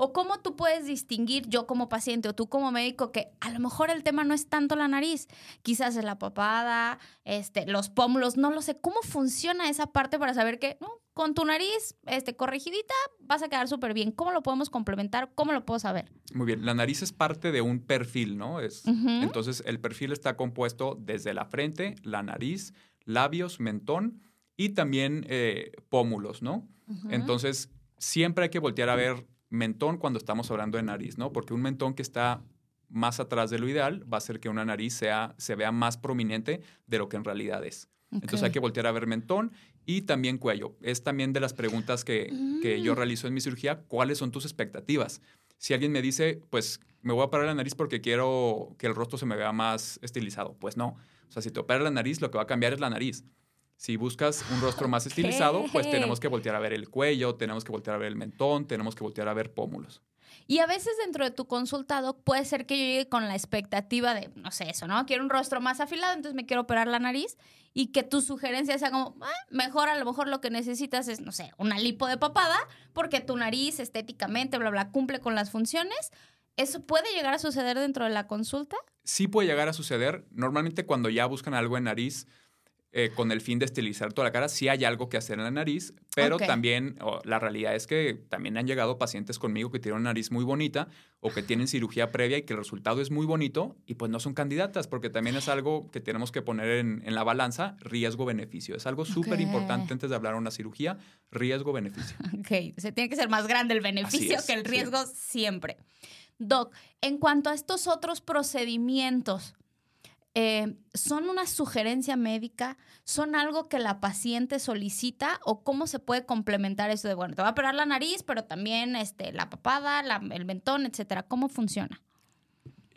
O cómo tú puedes distinguir, yo como paciente o tú como médico, que a lo mejor el tema no es tanto la nariz, quizás es la papada, este, los pómulos, no lo sé. ¿Cómo funciona esa parte para saber que no, con tu nariz este, corregidita vas a quedar súper bien? ¿Cómo lo podemos complementar? ¿Cómo lo puedo saber? Muy bien, la nariz es parte de un perfil, ¿no? Es, Entonces, el perfil está compuesto desde la frente, la nariz, labios, mentón y también eh, pómulos, ¿no? Entonces, siempre hay que voltear a ver mentón cuando estamos hablando de nariz, ¿no? Porque un mentón que está más atrás de lo ideal va a hacer que una nariz sea, se vea más prominente de lo que en realidad es. Entonces hay que voltear a ver mentón y también cuello. Es también de las preguntas que, que, yo mm. realizo en mi cirugía, ¿cuáles son tus expectativas? Si alguien me dice, pues me voy a parar la nariz porque quiero que el rostro se me vea más estilizado, pues no. O sea, si te operas la nariz, lo que va a cambiar es la nariz. Si buscas un rostro más estilizado, pues tenemos que voltear a ver el cuello, tenemos que voltear a ver el mentón, tenemos que voltear a ver pómulos. Y a veces dentro de tu consultado puede ser que yo llegue con la expectativa de, no sé, eso, ¿no? Quiero un rostro más afilado, entonces me quiero operar la nariz y que tu sugerencia sea como, ah, mejor a lo mejor lo que necesitas es, no sé, una lipo de papada, porque tu nariz estéticamente, bla, bla, cumple con las funciones. ¿Eso puede llegar a suceder dentro de la consulta? Sí puede llegar a suceder. Normalmente cuando ya buscan algo en nariz, eh, con el fin de estilizar toda la cara. Sí hay algo que hacer en la nariz, pero también la realidad es que también han llegado pacientes conmigo que tienen una nariz muy bonita o que tienen cirugía previa y que el resultado es muy bonito y pues no son candidatas porque también es algo que tenemos que poner en, la balanza riesgo-beneficio. Es algo súper importante antes de hablar de una cirugía, riesgo-beneficio. Ok, se tiene que ser más grande el beneficio que el riesgo siempre. Doc, en cuanto a estos otros procedimientos, eh, ¿son una sugerencia médica? ¿Son algo que la paciente solicita? ¿O cómo se puede complementar eso de, bueno, te va a operar la nariz, pero también este, la papada, el mentón, etcétera? ¿Cómo funciona?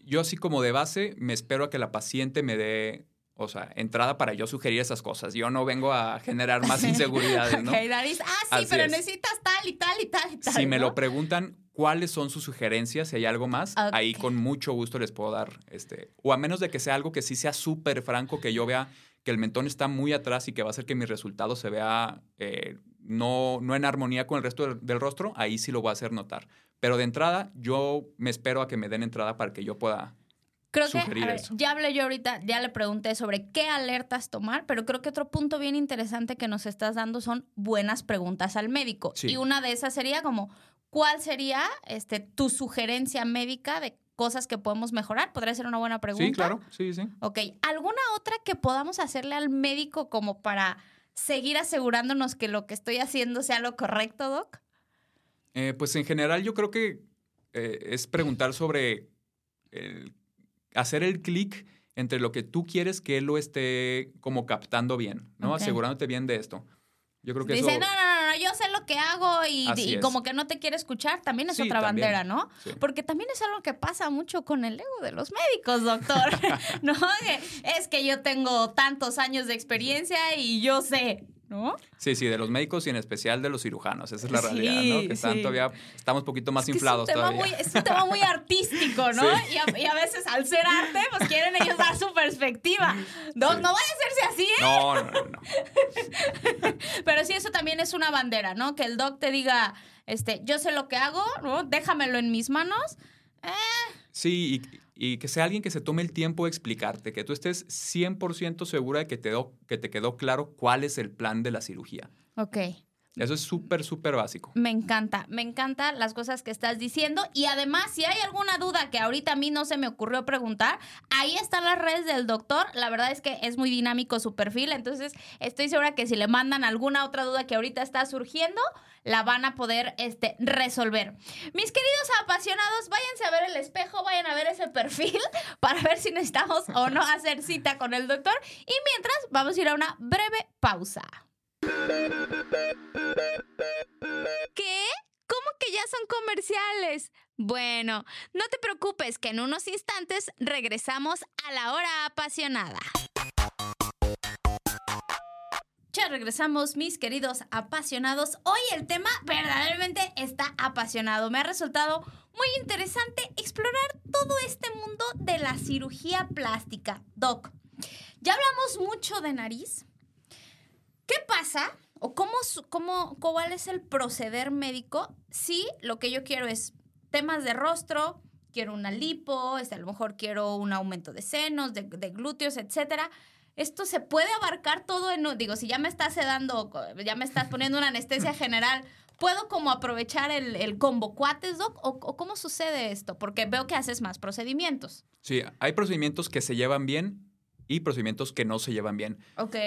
Yo así como de base me espero a que la paciente me dé o sea, entrada para yo sugerir esas cosas. Yo no vengo a generar más inseguridades, ¿no? nariz. Ah, sí, pero necesitas tal y tal y tal y tal. Si me lo preguntan, cuáles son sus sugerencias, si hay algo más, ahí con mucho gusto les puedo dar, este, o a menos de que sea algo que sí sea súper franco, que yo vea que el mentón está muy atrás y que va a hacer que mi resultado se vea eh, no, no en armonía con el resto del, rostro, ahí sí lo voy a hacer notar. Pero de entrada, yo me espero a que me den entrada para que yo pueda Creo que ya hablé yo ahorita, ya le pregunté sobre qué alertas tomar, pero creo que otro punto bien interesante que nos estás dando son buenas preguntas al médico. Y una de esas sería como, ¿cuál sería este, tu sugerencia médica de cosas que podemos mejorar? ¿Podría ser una buena pregunta? Sí, claro, sí, sí. Ok, ¿alguna otra que podamos hacerle al médico como para seguir asegurándonos que lo que estoy haciendo sea lo correcto, Doc? Eh, pues en general yo creo que eh, es preguntar sobre hacer el clic entre lo que tú quieres que él lo esté como captando bien, ¿no? Asegurándote bien de esto. Yo creo que Dice, no, no, no, yo sé lo que hago y, como que no te quiere escuchar, también es otra bandera, ¿no? Porque también es algo que pasa mucho con el ego de los médicos, doctor. ¿No? Es que yo tengo tantos años de experiencia y yo sé. ¿No? Sí, sí, de los médicos y en especial de los cirujanos. Esa es la realidad, ¿no? Que están todavía, estamos un poquito más inflados es todavía. Muy, es un tema muy artístico, ¿no? Y, a, veces al ser arte, pues quieren ellos dar su perspectiva. No, no vaya a hacerse así, ¿eh? No, no, no. Pero sí, eso también es una bandera, ¿no? Que el doc te diga, este, yo sé lo que hago, ¿no? Déjamelo en mis manos. Eh. Sí, y y que sea alguien que se tome el tiempo de explicarte, que tú estés 100% segura de que te, que te quedó claro cuál es el plan de la cirugía. Ok. Eso es súper, súper básico. Me encanta, me encantan las cosas que estás diciendo. Y además, si hay alguna duda que ahorita a mí no se me ocurrió preguntar, ahí están las redes del doctor. La verdad es que es muy dinámico su perfil. Entonces, estoy segura que si le mandan alguna otra duda que ahorita está surgiendo, la van a poder este, resolver. Mis queridos apasionados, váyanse a ver el espejo, vayan a ver ese perfil para ver si necesitamos o no hacer cita con el doctor. Y mientras, vamos a ir a una breve pausa. ¿Qué? ¿Cómo que ya son comerciales? Bueno, no te preocupes que en unos instantes regresamos a la hora apasionada. Ya regresamos, mis queridos apasionados. Hoy el tema verdaderamente está apasionado. Me ha resultado muy interesante explorar todo este mundo de la cirugía plástica. Doc, ya hablamos mucho de nariz, ¿Qué pasa? ¿O cómo, cómo, cuál es el proceder médico si lo que yo quiero es temas de rostro, quiero una lipo, este, a lo mejor quiero un aumento de senos, de, glúteos, etcétera? Esto se puede abarcar todo en, digo, si ya me estás sedando, ya me estás poniendo una anestesia general, ¿puedo como aprovechar el, el combo cuates, doc? ¿O, ¿O, cómo sucede esto? Porque veo que haces más procedimientos. Sí, hay procedimientos que se llevan bien y procedimientos que no se llevan bien. Ok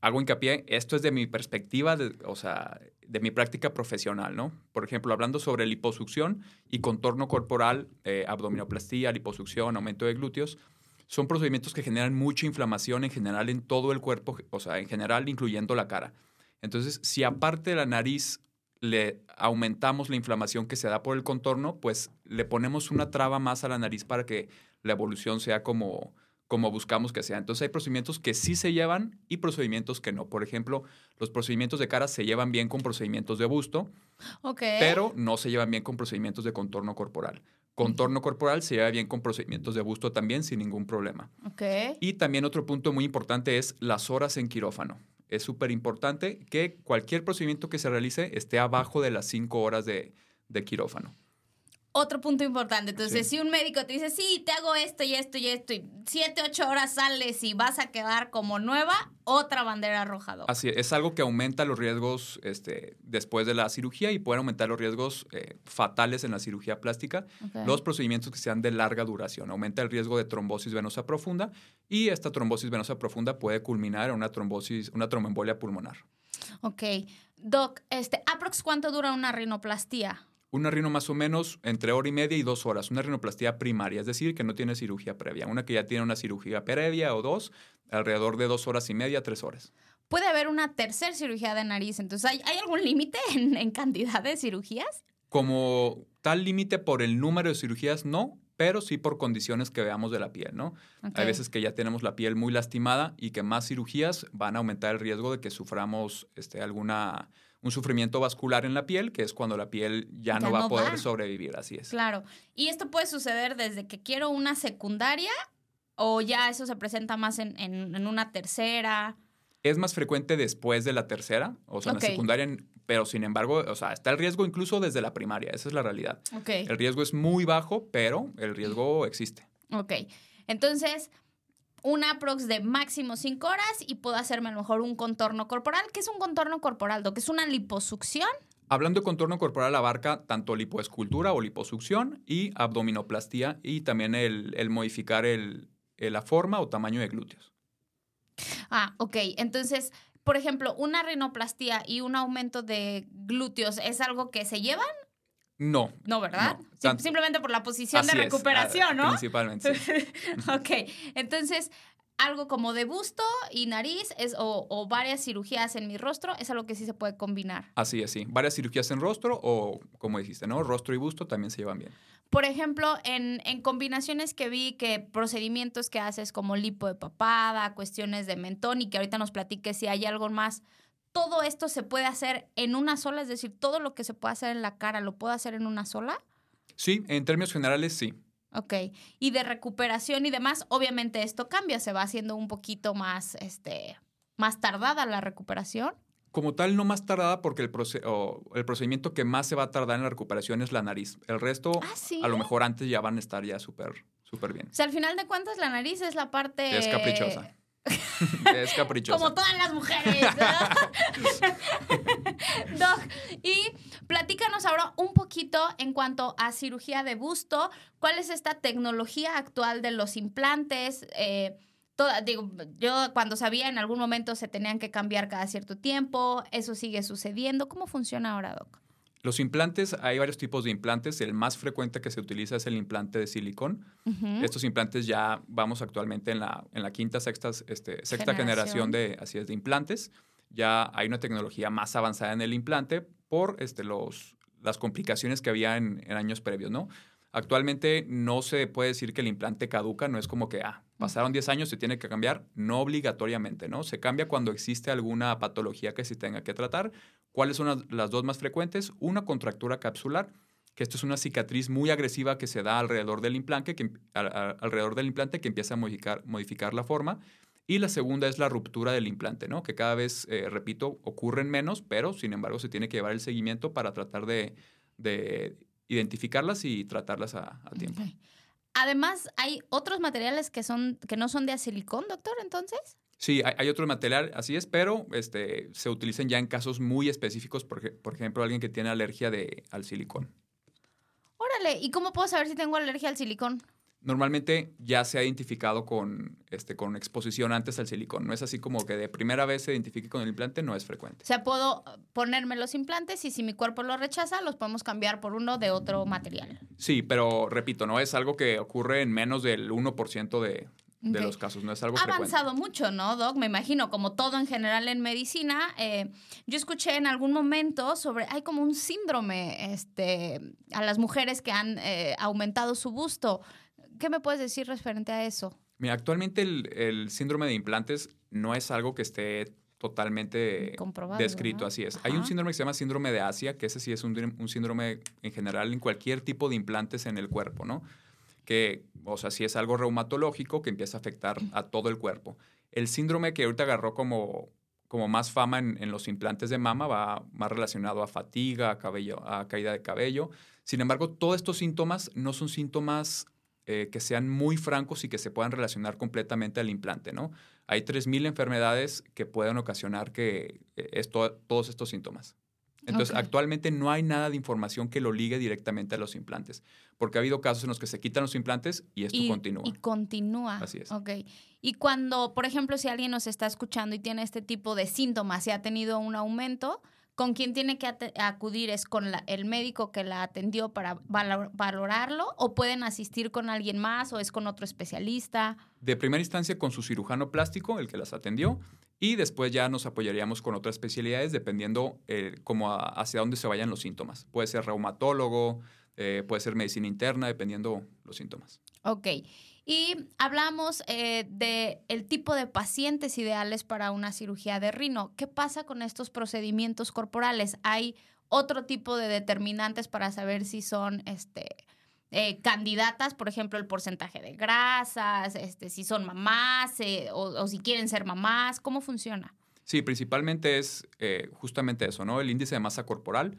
hago hincapié, esto es de mi perspectiva, de, o sea, de mi práctica profesional, ¿no? Por ejemplo, hablando sobre liposucción y contorno corporal, eh, abdominoplastía, liposucción, aumento de glúteos, son procedimientos que generan mucha inflamación en general en todo el cuerpo, o sea, en general incluyendo la cara. Entonces, si aparte de la nariz le aumentamos la inflamación que se da por el contorno, pues le ponemos una traba más a la nariz para que la evolución sea como, como buscamos que sea. Entonces hay procedimientos que sí se llevan y procedimientos que no. Por ejemplo, los procedimientos de cara se llevan bien con procedimientos de busto, pero no se llevan bien con procedimientos de contorno corporal. Contorno corporal se lleva bien con procedimientos de busto también sin ningún problema. Y también otro punto muy importante es las horas en quirófano. Es súper importante que cualquier procedimiento que se realice esté abajo de las cinco horas de quirófano otro punto importante. Entonces, si un médico te dice, sí, te hago esto y esto y esto, y siete, ocho horas sales y vas a quedar como nueva, otra bandera roja. Así es, algo que aumenta los riesgos este, después de la cirugía y puede aumentar los riesgos eh, fatales en la cirugía plástica. Los procedimientos que sean de larga duración. Aumenta el riesgo de trombosis venosa profunda y esta trombosis venosa profunda puede culminar en una trombosis, una tromboembolia pulmonar. Ok. Doc, este, ¿aprox cuánto dura una rinoplastía? Una rino más o menos entre hora y media y dos horas. Una rinoplastía primaria, es decir, que no tiene cirugía previa. Una que ya tiene una cirugía previa o dos, alrededor de dos horas y media, tres horas. Puede haber una tercera cirugía de nariz. Entonces, ¿hay, hay algún límite en, en cantidad de cirugías? Como tal límite por el número de cirugías, no, pero sí por condiciones que veamos de la piel, ¿no? Ok. Hay veces que ya tenemos la piel muy lastimada y que más cirugías van a aumentar el riesgo de que suframos este, alguna, un sufrimiento vascular en la piel, que es cuando la piel ya, Ya no va no a poder sobrevivir, así es. Claro. ¿Y esto puede suceder desde que quiero una secundaria o ya eso se presenta más en, en- en una tercera? Es más frecuente después de la tercera, o sea, en la secundaria, pero sin embargo, o sea, está el riesgo incluso desde la primaria, esa es la realidad. Ok. El riesgo es muy bajo, pero el riesgo existe. Ok. Entonces, una aprox de máximo 5 horas y puedo hacerme a lo mejor un contorno corporal. ¿Qué es un contorno corporal? Doc? ¿Es una liposucción? Hablando de contorno corporal, abarca tanto lipoescultura o liposucción y abdominoplastía y también el, el modificar el- el- la forma o tamaño de glúteos. Ah, ok. Entonces, por ejemplo, una rinoplastía y un aumento de glúteos, ¿es algo que se llevan? No. No, ¿verdad? No, Sim- tanto- simplemente por la posición de así recuperación, ¿no? Principalmente. sí. ok, entonces algo como de busto y nariz es, o, o varias cirugías en mi rostro es algo que sí se puede combinar. Así es, sí. Varias cirugías en rostro o, como dijiste, ¿no? Rostro y busto también se llevan bien. Por ejemplo, en, en combinaciones que vi que procedimientos que haces como lipo de papada, cuestiones de mentón y que ahorita nos platiques si hay algo más, todo esto se puede hacer en una sola, es decir, todo lo que se puede hacer en la cara lo puedo hacer en una sola. Sí, en términos generales, sí. Ok, y de recuperación y demás, obviamente esto cambia, se va haciendo un poquito más, este, más tardada la recuperación. Como tal, no más tardada porque el, proce- el procedimiento que más se va a tardar en la recuperación es la nariz. El resto, Ah, sí. a lo mejor antes ya van a estar ya súper, súper bien. O sea, al final de cuentas, la nariz es la parte... Es caprichosa. es caprichosa. Como todas las mujeres. ¿no? Doc, y platícanos ahora un poquito en cuanto a cirugía de busto. ¿Cuál es esta tecnología actual de los implantes? Eh, toda- digo, yo cuando sabía en algún momento se tenían que cambiar cada cierto tiempo. ¿Eso sigue sucediendo? ¿Cómo funciona ahora, Doc? Los implantes, hay varios tipos de implantes. El más frecuente que se utiliza es el implante de silicón. Estos implantes ya vamos actualmente en la, en la quinta, sexta, este, sexta Generación. generación, de, así es, de implantes. Ya hay una tecnología más avanzada en el implante por este, los, las complicaciones que había en, en años previos, ¿no? Actualmente no se puede decir que el implante caduca, no es como que, ah, pasaron 10 años, se tiene que cambiar, no obligatoriamente, ¿no? Se cambia cuando existe alguna patología que se tenga que tratar. ¿Cuáles son las, dos más frecuentes? Una contractura capsular, que esto es una cicatriz muy agresiva que se da alrededor del implante, que, em- al- al- alrededor del implante que empieza a modificar, modificar la forma. Y la segunda es la ruptura del implante, ¿no? Que cada vez, eh, repito, ocurren menos, pero sin embargo se tiene que llevar el seguimiento para tratar de, de identificarlas y tratarlas a, tiempo. Además, ¿hay otros materiales que, son, que no son de silicón, doctor, entonces? Sí, hay, hay otro material, así es, pero este, se utilizan ya en casos muy específicos, por, por ejemplo, alguien que tiene alergia de, al silicón. Órale, ¿y cómo puedo saber si tengo alergia al silicón? Normalmente ya se ha identificado con, este, con exposición antes al silicón. No es así como que de primera vez se identifique con el implante, no es frecuente. O sea, puedo ponerme los implantes y si mi cuerpo lo rechaza, los podemos cambiar por uno de otro material. Sí, pero repito, no es algo que ocurre en menos del 1% de, de los casos, no es algo Ha frecuente. avanzado mucho, ¿no, Doc? Me imagino, como todo en general en medicina. eh, yo escuché en algún momento sobre, hay como un síndrome este, a las mujeres que han eh, aumentado su busto. ¿Qué me puedes decir referente a eso? Mira, actualmente el, el síndrome de implantes no es algo que esté totalmente Comprobado, descrito, ¿no? así es. Hay un síndrome que se llama síndrome de Asia, que ese sí es un, un síndrome en general en cualquier tipo de implantes en el cuerpo, ¿no? Que, o sea, sí es algo reumatológico que empieza a afectar a todo el cuerpo. El síndrome que ahorita agarró como, como más fama en, en los implantes de mama va más relacionado a fatiga, a, cabello, a caída de cabello. Sin embargo, todos estos síntomas no son síntomas eh, que sean muy francos y que se puedan relacionar completamente al implante, ¿no? Hay 3.000 enfermedades que pueden ocasionar que eh, esto, todos estos síntomas. Entonces, actualmente no hay nada de información que lo ligue directamente a los implantes, porque ha habido casos en los que se quitan los implantes y esto y, continúa. Y continúa. Así es. Ok. Y cuando, por ejemplo, si alguien nos está escuchando y tiene este tipo de síntomas y ha tenido un aumento, ¿con quién tiene que acudir? ¿Es con el médico que la atendió para valorarlo o pueden asistir con alguien más o es con otro especialista? De primera instancia con su cirujano plástico, el que las atendió, y después ya nos apoyaríamos con otras especialidades dependiendo eh, como hacia dónde se vayan los síntomas. Puede ser reumatólogo, eh, puede ser medicina interna, dependiendo los síntomas. Ok. Y hablamos eh, de tipo de pacientes ideales para una cirugía de rino. ¿Qué pasa con estos procedimientos corporales? ¿Hay otro tipo de determinantes para saber si son este, eh, candidatas, por ejemplo, el porcentaje de grasas, este, si son mamás eh, o, si quieren ser mamás? ¿Cómo funciona? Sí, principalmente es justamente eso, ¿no? El índice de masa corporal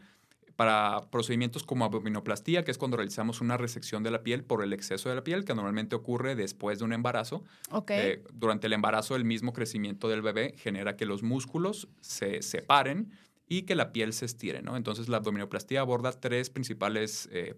para procedimientos como abdominoplastía, que es cuando realizamos una resección de la piel por el exceso de la piel, que normalmente ocurre después de un embarazo. Eh, durante el embarazo, el mismo crecimiento del bebé genera que los músculos se separen y que la piel se estire, ¿no? Entonces, la abdominoplastía aborda tres principales eh,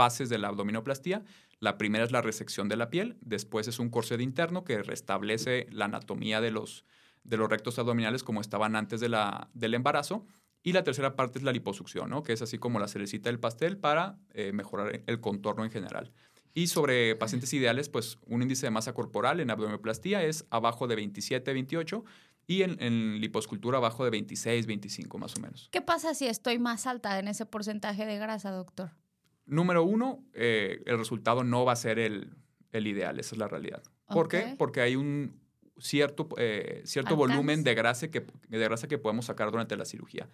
fases de la abdominoplastía. La primera es la resección de la piel, después es un corset interno que restablece la anatomía de los, de los rectos abdominales como estaban antes de la, del embarazo. Y la tercera parte es la liposucción, ¿no? que es así como la cerecita del pastel para eh, mejorar el contorno en general. Y sobre pacientes ideales, pues un índice de masa corporal en abdominoplastía es abajo de 27, 28 y en, en, liposcultura abajo de 26, 25 más o menos. ¿Qué pasa si estoy más alta en ese porcentaje de grasa, doctor? Número uno, eh, el resultado no va a ser el, el ideal, esa es la realidad. ¿Por qué? Porque hay un, cierto, eh, cierto volumen de grasa, que, de grasa que podemos sacar durante la cirugía.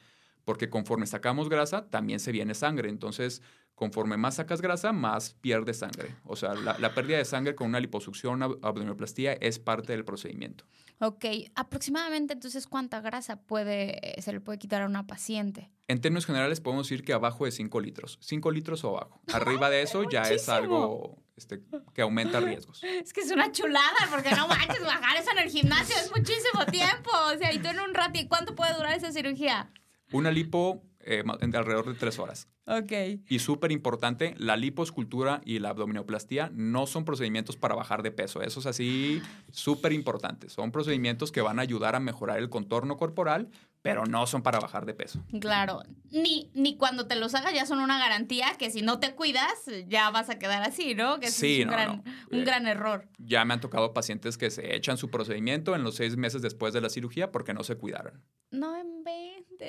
Porque conforme sacamos grasa, también se viene sangre. Entonces, conforme más sacas grasa, más pierdes sangre. O sea, la, pérdida de sangre con una liposucción, abdominoplastía, es parte del procedimiento. Ok, aproximadamente entonces, ¿cuánta grasa puede, se le puede quitar a una paciente? En términos generales, podemos decir que abajo de 5 litros. 5 litros o abajo. Arriba de eso ya es algo este, que aumenta riesgos. Es que es una chulada, porque no manches, bajar eso en el gimnasio es muchísimo tiempo. O sea, y tú en un rato, ¿y cuánto puede durar esa cirugía? Una lipo eh, de alrededor de tres horas. Ok. Y súper importante, la liposcultura y la abdominoplastía no son procedimientos para bajar de peso. Eso es así súper importante. Son procedimientos que van a ayudar a mejorar el contorno corporal, pero no son para bajar de peso. Claro, ni, ni cuando te los hagas ya son una garantía que si no te cuidas ya vas a quedar así, ¿no? Que sí, es un, gran, un eh, gran error. Ya me han tocado pacientes que se echan su procedimiento en los seis meses después de la cirugía porque no se cuidaron. No en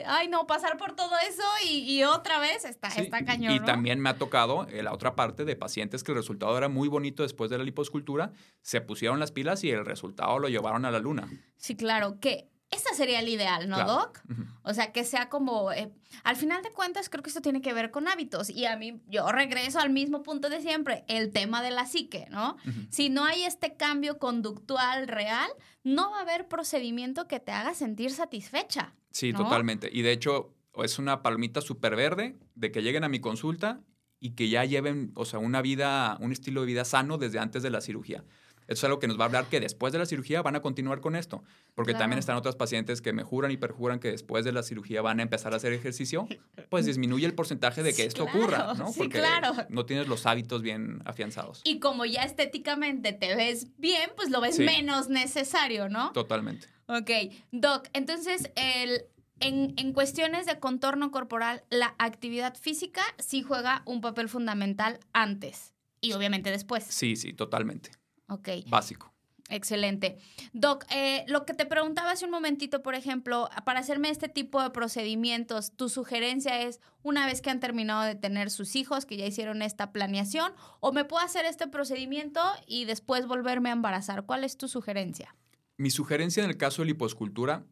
Ay, no, pasar por todo eso y, otra vez está, está cañón. Y también me ha tocado eh, la otra parte de pacientes que el resultado era muy bonito después de la liposcultura, se pusieron las pilas y el resultado lo llevaron a la luna. Sí, claro, que esa sería el ideal, ¿no, Doc? O sea, que sea como, eh, al final de cuentas, creo que esto tiene que ver con hábitos. Y a mí, yo regreso al mismo punto de siempre, el tema de la psique, ¿no? Si no hay este cambio conductual real, no va a haber procedimiento que te haga sentir satisfecha. Sí, totalmente. Y de hecho, es una palmita súper verde de que lleguen a mi consulta y que ya lleven, o sea, una vida, un estilo de vida sano desde antes de la cirugía. Eso es algo que nos va a hablar que después de la cirugía van a continuar con esto. Porque también están otras pacientes que me juran y perjuran que después de la cirugía van a empezar a hacer ejercicio. Pues disminuye el porcentaje de que esto ocurra, ¿no? Porque no tienes los hábitos bien afianzados. Y como ya estéticamente te ves bien, pues lo ves menos necesario, ¿no? Totalmente. Ok. Doc, entonces el en, en, cuestiones de contorno corporal, la actividad física sí juega un papel fundamental antes y obviamente después. Sí, sí, totalmente. Ok. Básico. Excelente. Doc, eh, lo que te preguntaba hace un momentito, por ejemplo, para hacerme este tipo de procedimientos, tu sugerencia es, una vez que han terminado de tener sus hijos, que ya hicieron esta planeación, o me puedo hacer este procedimiento y después volverme a embarazar. ¿Cuál es tu sugerencia? Mi sugerencia en el caso de liposcultura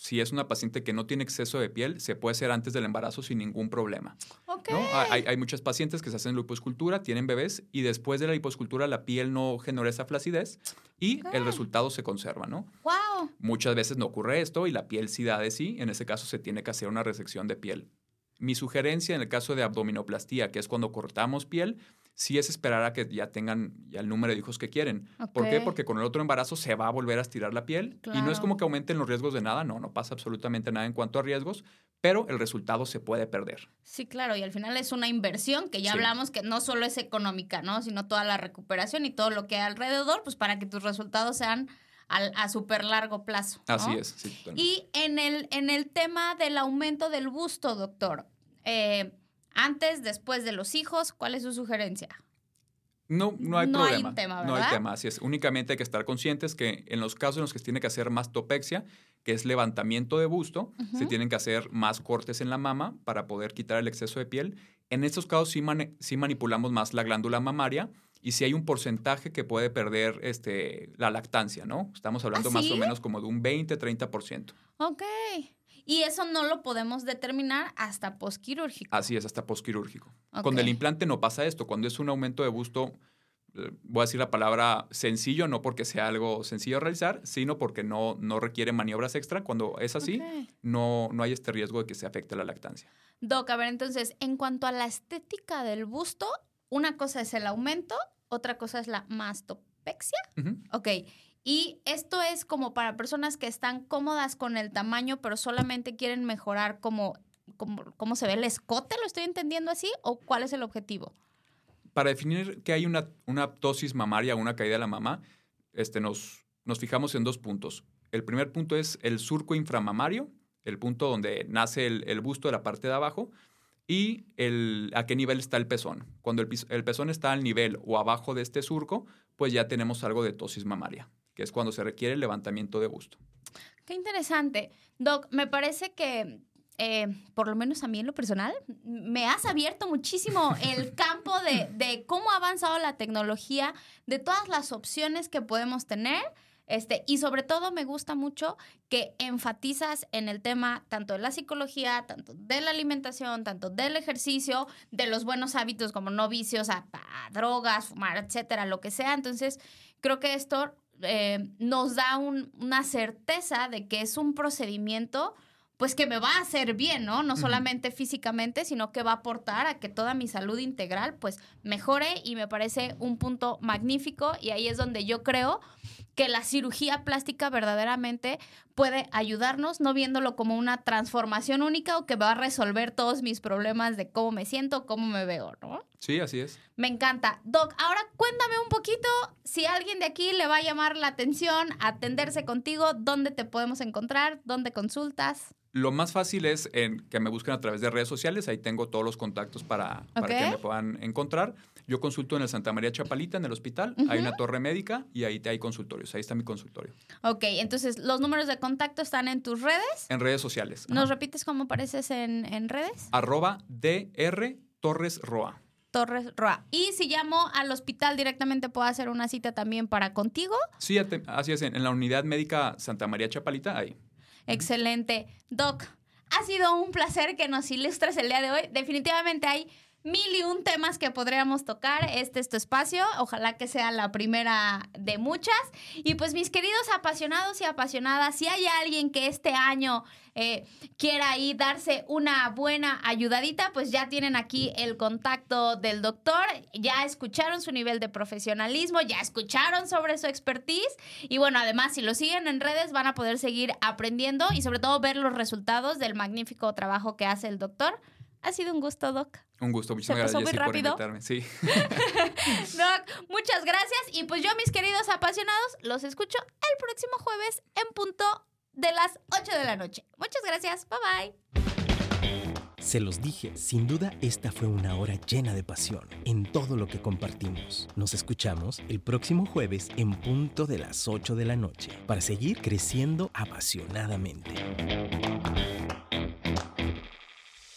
si es una paciente que no tiene exceso de piel, se puede hacer antes del embarazo sin ningún problema. Okay. Hay, hay, muchas pacientes que se hacen liposcultura, tienen bebés y después de la liposcultura la piel no genera esa flacidez y el resultado se conserva, ¿no? Wow. Muchas veces no ocurre esto y la piel sí da de sí. En ese caso se tiene que hacer una resección de piel. Mi sugerencia en el caso de abdominoplastía, que es cuando cortamos piel, sí es esperar a que ya tengan ya el número de hijos que quieren. ¿Por qué? Porque con el otro embarazo se va a volver a estirar la piel y no es como que aumenten los riesgos de nada, no, no pasa absolutamente nada en cuanto a riesgos, pero el resultado se puede perder. Sí, claro, y al final es una inversión que ya hablamos que no solo es económica, ¿no? Sino toda la recuperación y todo lo que hay alrededor, pues para que tus resultados sean a, súper largo plazo. Así es. y en el, en el tema del aumento del busto, doctor, eh, antes, después de los hijos, ¿cuál es su sugerencia? No, no hay no problema. Hay tema, ¿verdad? No hay tema, así es. Únicamente hay que estar conscientes que en los casos en los que se tiene que hacer mastopexia, que es levantamiento de busto, se tienen que hacer más cortes en la mama para poder quitar el exceso de piel. En estos casos sí, sí manipulamos más la glándula mamaria y si hay un porcentaje que puede perder este, la lactancia, ¿no? Estamos hablando ¿Ah, más o menos como de un 20-30%. Ok. Y eso no lo podemos determinar hasta posquirúrgico. Así es, hasta posquirúrgico. Con el implante no pasa esto. Cuando es un aumento de busto, eh, voy a decir la palabra sencillo, no porque sea algo sencillo de realizar, sino porque no, no requiere maniobras extra. Cuando es así, no, no hay este riesgo de que se afecte la lactancia. Doc, a ver, entonces, en cuanto a la estética del busto, una cosa es el aumento, otra cosa es la mastopexia. Ok. Y esto es como para personas que están cómodas con el tamaño, pero solamente quieren mejorar cómo se ve el escote, ¿lo estoy entendiendo así? ¿O cuál es el objetivo? Para definir que hay una, una ptosis mamaria, una caída de la mama, este, nos, nos fijamos en dos puntos. El primer punto es el surco inframamario, el punto donde nace el, el busto de la parte de abajo, y el, a qué nivel está el pezón. Cuando el, pezón está al nivel o abajo de este surco, pues ya tenemos algo de tosis mamaria, que es cuando se requiere el levantamiento de busto. Qué interesante. Doc, me parece que, eh, por lo menos a mí en lo personal, me has abierto muchísimo el campo de, de cómo ha avanzado la tecnología, de todas las opciones que podemos tener este, y sobre todo me gusta mucho que enfatizas en el tema tanto de la psicología, tanto de la alimentación, tanto del ejercicio, de los buenos hábitos como no vicios a, drogas, fumar, etcétera, lo que sea. Entonces, creo que esto eh, nos da una certeza de que es un procedimiento pues que me va a hacer bien, ¿no? No solamente físicamente, sino que va a aportar a que toda mi salud integral pues mejore y me parece un punto magnífico y ahí es donde yo creo que la cirugía plástica verdaderamente puede ayudarnos, no viéndolo como una transformación única o que va a resolver todos mis problemas de cómo me siento, cómo me veo, ¿no? Sí, así es. Me encanta. Doc, ahora cuéntame un poquito si alguien de aquí le va a llamar la atención, atenderse contigo, dónde te podemos encontrar, dónde consultas. Lo más fácil es en que me busquen a través de redes sociales. Ahí tengo todos los contactos para, que me puedan encontrar. Yo consulto en el Santa María Chapalita, en el hospital. Hay una torre médica y ahí hay consultorios. Ahí está mi consultorio. Ok, entonces los números de contacto están en tus redes. En redes sociales. ¿Nos repites cómo apareces en, en redes? Arroba DR Torres Roa. Torres Roa. Y si llamo al hospital directamente, ¿puedo hacer una cita también para contigo? Sí, así es. En la unidad médica Santa María Chapalita, ahí. Excelente. Doc, ha sido un placer que nos ilustres el día de hoy. Definitivamente hay mil y un temas que podríamos tocar. Este es tu espacio. Ojalá que sea la primera de muchas. Y pues mis queridos apasionados y apasionadas, si hay alguien que este año eh, quiera ahí darse una buena ayudadita, pues ya tienen aquí el contacto del doctor. Ya escucharon su nivel de profesionalismo, ya escucharon sobre su expertise. Y bueno, además, si lo siguen en redes, van a poder seguir aprendiendo y sobre todo ver los resultados del magnífico trabajo que hace el doctor. Ha sido un gusto, Doc. Un gusto, muchísimas gracias por invitarme. Sí. Doc, muchas gracias. Y pues yo, mis queridos apasionados, los escucho el próximo jueves en punto de las 8 de la noche. Muchas gracias. Bye bye. Se los dije, sin duda esta fue una hora llena de pasión en todo lo que compartimos. Nos escuchamos el próximo jueves en punto de las 8 de la noche para seguir creciendo apasionadamente.